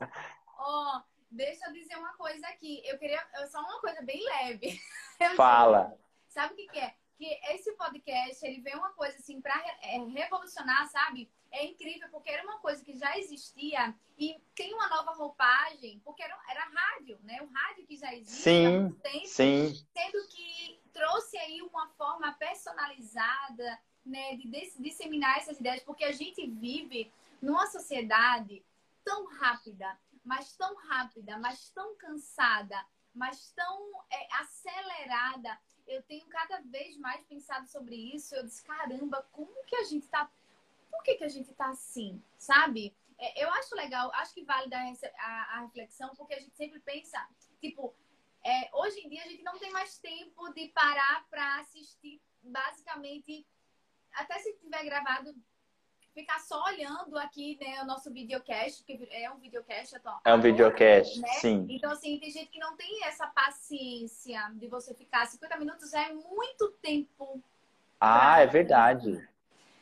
Ó, oh, deixa eu dizer uma coisa aqui. Eu queria só uma coisa bem leve. <laughs> Fala. Sabe o que, que é? Que esse podcast, ele veio uma coisa assim para é, revolucionar, sabe? É incrível porque era uma coisa que já existia e tem uma nova roupagem, porque era, era rádio, né? O rádio que já existe sim, há muito tempo. Sim. Sendo que trouxe aí uma forma personalizada, né, de disseminar essas ideias, porque a gente vive numa sociedade tão rápida, mas tão rápida, mas tão cansada, mas tão é, acelerada. Eu tenho cada vez mais pensado sobre isso. Eu disse, caramba, como que a gente tá. Por que, que a gente tá assim? Sabe? É, eu acho legal, acho que vale dar a, a, reflexão, porque a gente sempre pensa, tipo, é, hoje em dia a gente não tem mais tempo de parar para assistir basicamente, até se tiver gravado ficar só olhando aqui, né, o nosso videocast, que é um videocast atual. É um videocast, né? sim. Então, assim, tem gente que não tem essa paciência de você ficar 50 minutos, é muito tempo. Ah, é verdade.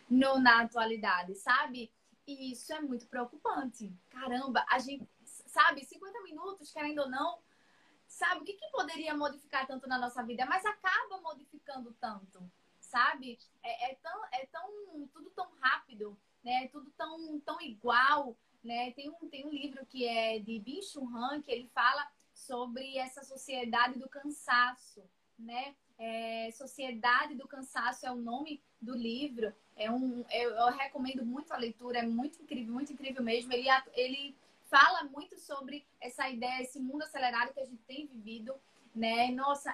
No, na atualidade, sabe? E isso é muito preocupante. Caramba, a gente, sabe, 50 minutos, querendo ou não, sabe, o que, que poderia modificar tanto na nossa vida, mas acaba modificando tanto sabe? É, é, tão, é tão, tudo tão rápido, né? Tudo tão, tão igual, né? Tem um, tem um livro que é de Bin Han, que ele fala sobre essa sociedade do cansaço, né? É, sociedade do Cansaço é o nome do livro. É um, eu, eu, recomendo muito a leitura, é muito incrível, muito incrível mesmo. Ele, ele fala muito sobre essa ideia, esse mundo acelerado que a gente tem vivido, né? Nossa,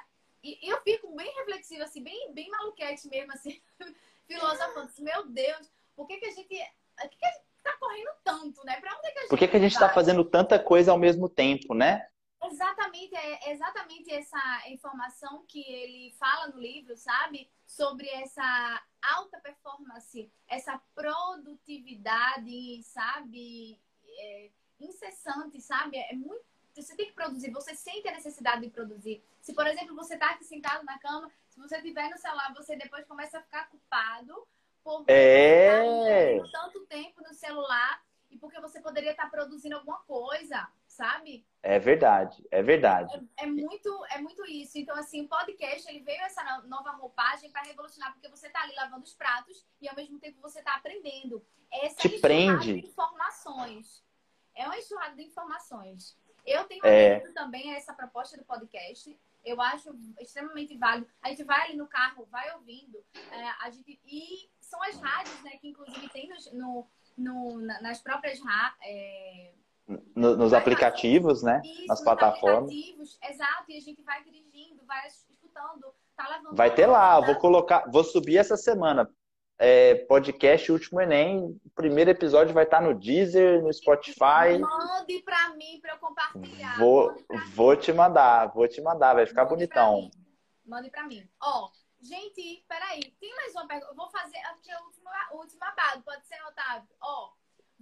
e eu fico bem reflexiva, assim, bem, bem maluquete mesmo, assim, <laughs> filosofando. Assim, Meu Deus, por que, que a gente. Por que, que a gente tá correndo tanto, né? Pra onde é que a gente. Por que, que a gente tá fazendo tanta coisa ao mesmo tempo, né? Exatamente, é exatamente essa informação que ele fala no livro, sabe? Sobre essa alta performance, essa produtividade, sabe? É, incessante, sabe? É muito você tem que produzir, você sente a necessidade de produzir. Se, por exemplo, você está aqui sentado na cama, se você estiver no celular, você depois começa a ficar culpado por é... estar tanto tempo no celular e porque você poderia estar produzindo alguma coisa, sabe? É verdade, é verdade. É, é, muito, é muito isso. Então, assim, o podcast ele veio essa nova roupagem para revolucionar, porque você está ali lavando os pratos e ao mesmo tempo você está aprendendo. Essa Te prende. de informações. É uma enxurrada de informações. Eu tenho é... também essa proposta do podcast. Eu acho extremamente válido. A gente vai ali no carro, vai ouvindo. É, a gente... E são as rádios, né? Que inclusive tem no, no, nas próprias... É... No, nos aplicativos, né? Isso, nas plataformas. Exato, e a gente vai dirigindo, vai escutando, tá levando. Vai ter lá, vou colocar, vou subir essa semana é, podcast Último Enem. O primeiro episódio vai estar no Deezer, no Spotify. Mande para mim para eu compartilhar. Vou, vou te mandar, vou te mandar, vai ficar Mande bonitão. Pra Mande para mim. Ó, gente, peraí, tem mais uma pergunta. Eu vou fazer aqui a última, a última pode ser, Otávio? Ó.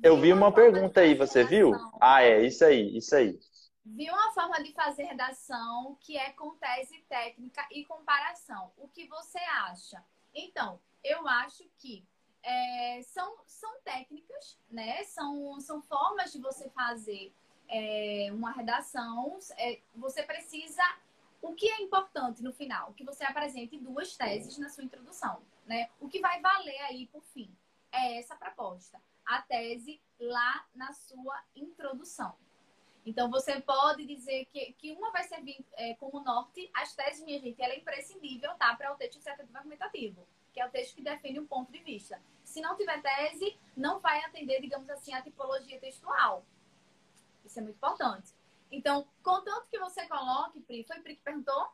Eu vi uma pergunta aí, você viu? Ah, é, isso aí, isso aí. Vi uma forma de fazer redação que é com tese técnica e comparação. O que você acha? Então, eu acho que é, são, são técnicas, né? São, são formas de você fazer é, uma redação. É, você precisa. O que é importante no final? Que você apresente duas teses na sua introdução, né? O que vai valer aí por fim é essa proposta. A tese lá na sua introdução. Então, você pode dizer que, que uma vai servir é, como norte. As teses, minha gente, ela é imprescindível, tá? Para o texto dissertativo argumentativo, texto que define um ponto de vista. Se não tiver tese, não vai atender, digamos assim, a tipologia textual. Isso é muito importante. Então, contanto que você coloque, Pri, foi Pri que perguntou?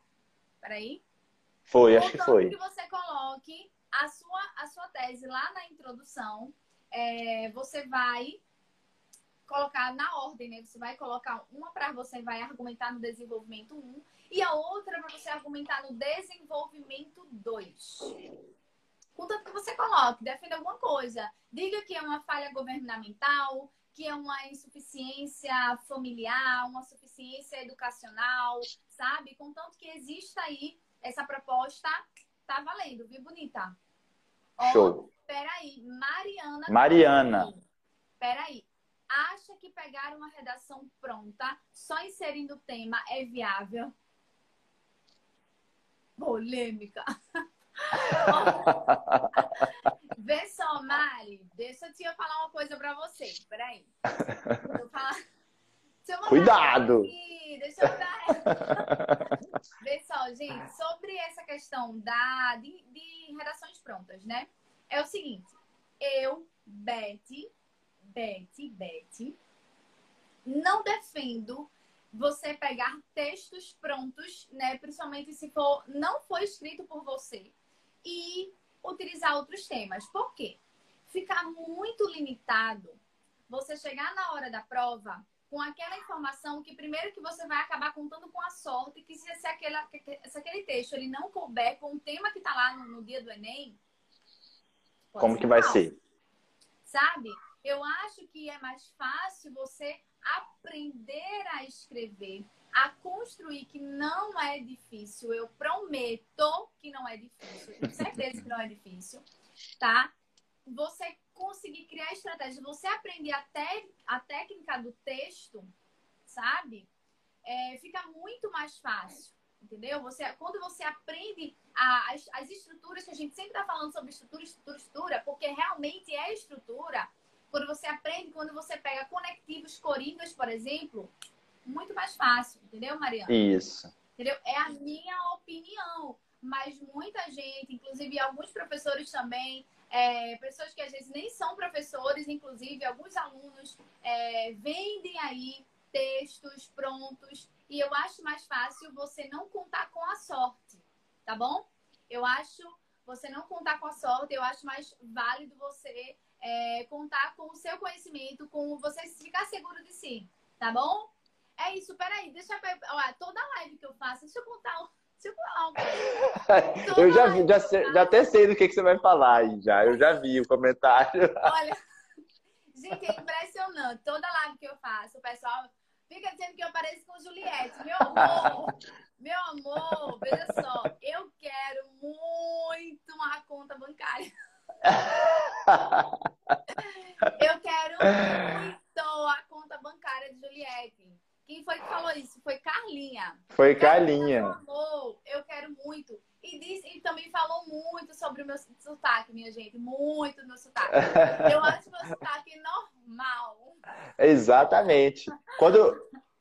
Peraí. Foi, acho que foi. que você coloque a sua, a sua tese lá na introdução, é, você vai colocar na ordem, né? Você vai colocar uma para você vai argumentar no desenvolvimento 1 e a outra para você argumentar no desenvolvimento 2. Contanto que você coloque, defenda alguma coisa. Diga que é uma falha governamental, que é uma insuficiência familiar, uma suficiência educacional, sabe? Contanto que exista aí essa proposta, tá valendo, viu, bonita? Show. Oh, peraí, Mariana. Mariana. Peraí. Acha que pegar uma redação pronta, só inserindo o tema, é viável? Polêmica. <laughs> Vê só, Mari, deixa eu te falar uma coisa pra você. Peraí. Falar. Cuidado! Aqui, deixa eu dar. Vê só, gente, sobre essa questão da, de, de redações prontas, né? É o seguinte, eu, Betty, Betty, Betty, não defendo você pegar textos prontos, né? Principalmente se for não foi escrito por você e utilizar outros temas. Por quê? Ficar muito limitado. Você chegar na hora da prova com aquela informação que primeiro que você vai acabar contando com a sorte que se, se, aquela, se aquele texto ele não couber com o tema que está lá no, no, dia do Enem, como que vai mal. ser? Sabe? Eu acho que é mais fácil você aprender a escrever, a construir, que não é difícil. Eu prometo que não é difícil. Tenho certeza que não é difícil, tá? Você conseguir criar estratégias, você aprender a, a técnica do texto, sabe? É, fica muito mais fácil, entendeu? Você, quando você aprende a, as, as estruturas, que a gente sempre está falando sobre estrutura, estrutura, estrutura, porque realmente é estrutura. Quando você aprende, quando você pega conectivos coringas, por exemplo, muito mais fácil, entendeu, Mariana? Isso. Entendeu? É a minha opinião. Mas muita gente, inclusive alguns professores também, é, pessoas que às vezes nem são professores, inclusive alguns alunos é, vendem aí textos prontos e eu acho mais fácil você não contar com a sorte, tá bom? Eu acho você não contar com a sorte, eu acho mais válido você é, contar com o seu conhecimento, com você ficar seguro de si, tá bom? É isso, peraí, deixa eu. Olha, toda live que eu faço, deixa eu contar <laughs> eu já, vi, já, sei, já até sei do que, que você vai falar aí, já. Eu já vi o comentário. <laughs> Olha, gente, é impressionante. Toda live que eu faço, o pessoal fica dizendo que eu pareço com Juliette. Meu amor, meu amor, veja só, eu quero muito uma conta bancária. <laughs> eu quero muito a conta bancária de Juliette. Quem foi que falou isso? Foi Carlinha. Foi Carlinha. Amor, eu quero muito. E, disse, e também falou muito sobre o meu sotaque, minha gente. Muito meu sotaque. Eu <laughs> acho meu sotaque normal. Exatamente. Quando.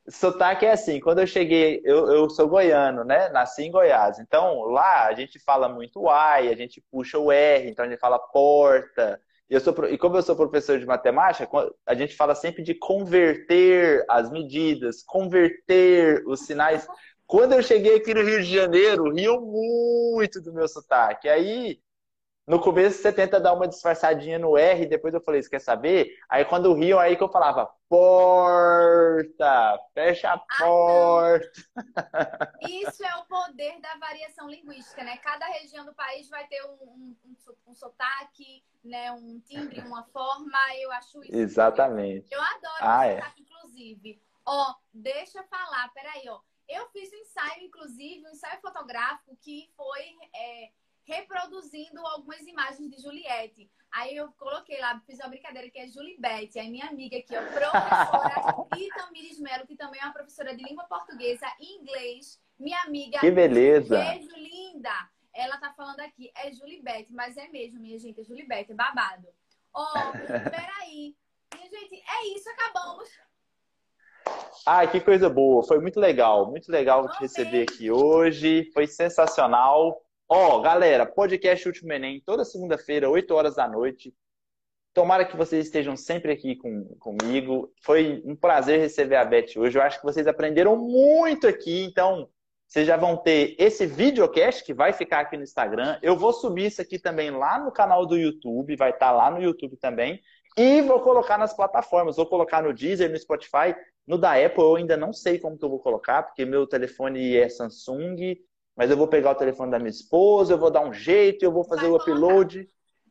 Sotaque é assim, quando eu cheguei, eu, eu sou goiano, né? Nasci em Goiás. Então, lá a gente fala muito ai, a gente puxa o R, então a gente fala porta, e, eu sou, e como eu sou professor de matemática, a gente fala sempre de converter as medidas, converter os sinais. Quando eu cheguei aqui no Rio de Janeiro, riam muito do meu sotaque. Aí no começo você tenta dar uma disfarçadinha no R, depois eu falei, você quer saber? Aí quando riam, aí que eu falava, porta, fecha a porta. Ah, Isso é o poder da variação linguística, né? Cada região do país vai ter um, um, um, um sotaque, né? um timbre, uma forma, eu acho isso. Exatamente. Eu adoro ah, é. sotaque, inclusive. Ó, deixa eu falar, peraí, ó. Eu fiz um ensaio, inclusive, um ensaio fotográfico que foi... É, reproduzindo algumas imagens de Juliette. Aí eu coloquei lá, fiz uma brincadeira que é Julibete, aí minha amiga aqui, ó, professora Itamires Melo, que também é uma professora de língua portuguesa e inglês. Minha amiga. Que beleza! Beijo, linda! Ela tá falando aqui, é Julibete, mas é mesmo, minha gente, é Julibete, é babado. Ó, oh, <laughs> peraí. Minha gente, é isso, acabamos. Ai, que coisa boa. Foi muito legal. Muito legal te receber aqui hoje. Foi sensacional. Ó, oh, galera, podcast Último Enem, toda segunda-feira, 8 horas da noite. Tomara que vocês estejam sempre aqui com, comigo. Foi um prazer receber a Beth hoje. Eu acho que vocês aprenderam muito aqui. Então, vocês já vão ter esse videocast que vai ficar aqui no Instagram. Eu vou subir isso aqui também lá no canal do YouTube. Vai estar lá no YouTube também. E vou colocar nas plataformas. Vou colocar no Deezer, no Spotify. No da Apple eu ainda não sei como que eu vou colocar, porque meu telefone é Samsung. Mas eu vou pegar o telefone da minha esposa, eu vou dar um jeito, eu vou fazer o upload.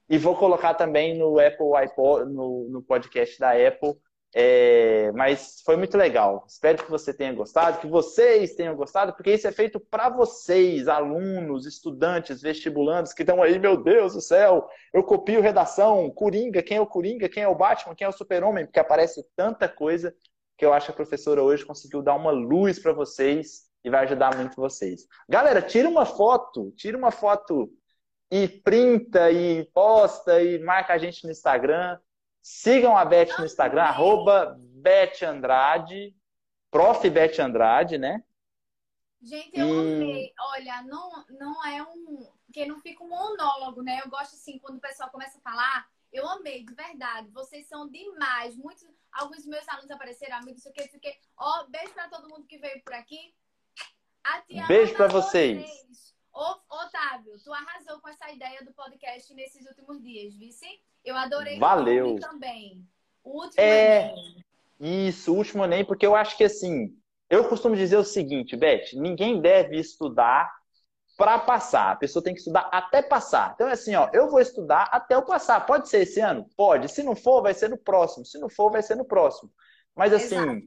E vou colocar também no Apple iPod, no, no podcast da Apple. É, mas foi muito legal. Espero que você tenha gostado, que vocês tenham gostado, porque isso é feito para vocês, alunos, estudantes, vestibulantes que estão aí, meu Deus do céu, eu copio redação, Coringa, quem é o Coringa, quem é o Batman, quem é o Super-Homem, porque aparece tanta coisa que eu acho que a professora hoje conseguiu dar uma luz para vocês e vai ajudar muito vocês. Galera, tira uma foto, tira uma foto e printa e posta e marca a gente no Instagram. Sigam a Beth no Instagram, arroba Beth Andrade, prof. Beth Andrade, né? Gente, eu e... amei. Olha, não, não é um. Porque não fica um monólogo, né? Eu gosto assim, quando o pessoal começa a falar, eu amei, de verdade. Vocês são demais. Muitos, alguns dos meus alunos apareceram, amigos, sei o que, sei o que. Ó, beijo pra todo mundo que veio por aqui. Beijo pra vocês. vocês. Ô, Otávio, tu arrasou com essa ideia do podcast nesses últimos dias, vice? Eu adorei Valeu. também. O último é... Enem. Isso, o último Enem, porque eu acho que assim, eu costumo dizer o seguinte, Beth, ninguém deve estudar para passar. A pessoa tem que estudar até passar. Então é assim, ó, eu vou estudar até eu passar. Pode ser esse ano? Pode. Se não for, vai ser no próximo. Se não for, vai ser no próximo. Mas assim, Exato.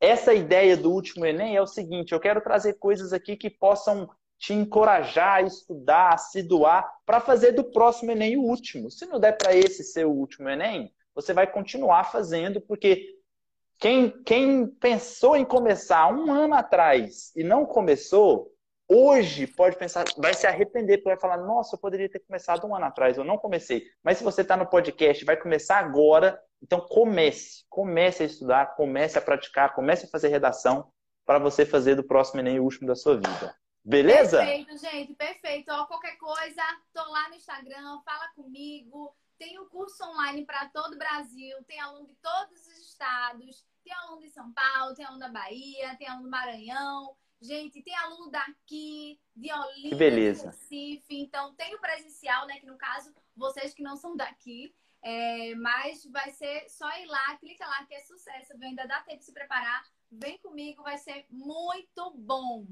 Essa ideia do último Enem é o seguinte, eu quero trazer coisas aqui que possam te encorajar a estudar, a se doar, para fazer do próximo Enem o último. Se não der para esse ser o último Enem, você vai continuar fazendo, porque quem, quem pensou em começar um ano atrás e não começou, hoje pode pensar, vai se arrepender, porque vai falar, nossa, eu poderia ter começado um ano atrás, eu não comecei. Mas se você está no podcast, vai começar agora, então comece, comece a estudar, comece a praticar, comece a fazer redação para você fazer do próximo Enem o último da sua vida. Beleza? Perfeito, gente, perfeito. Ó, qualquer coisa, tô lá no Instagram, fala comigo. Tem o curso online para todo o Brasil, tem aluno de todos os estados, tem aluno de São Paulo, tem aluno da Bahia, tem aluno do Maranhão. Gente, tem aluno daqui, de Olinda, de Recife. Então, tem o presencial, né? Que no caso, vocês que não são daqui. É, mas vai ser só ir lá, clica lá que é sucesso. Ainda dá tempo de se preparar. Vem comigo, vai ser muito bom.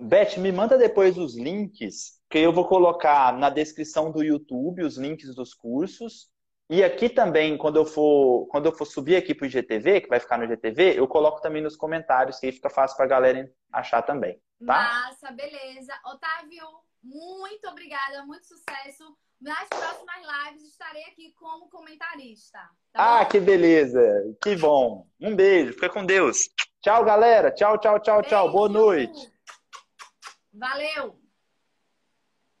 Beth, me manda depois os links, que eu vou colocar na descrição do YouTube os links dos cursos. E aqui também, quando eu for, quando eu for subir aqui para o IGTV, que vai ficar no IGTV, eu coloco também nos comentários, que aí fica fácil para a galera achar também. Tá? Massa, beleza. Otávio, muito obrigada, muito sucesso. Nas próximas lives estarei aqui como comentarista. Tá ah, que beleza! Que bom! Um beijo, fica com Deus. Tchau, galera. Tchau, tchau, tchau, beijo. tchau. Boa noite. Valeu!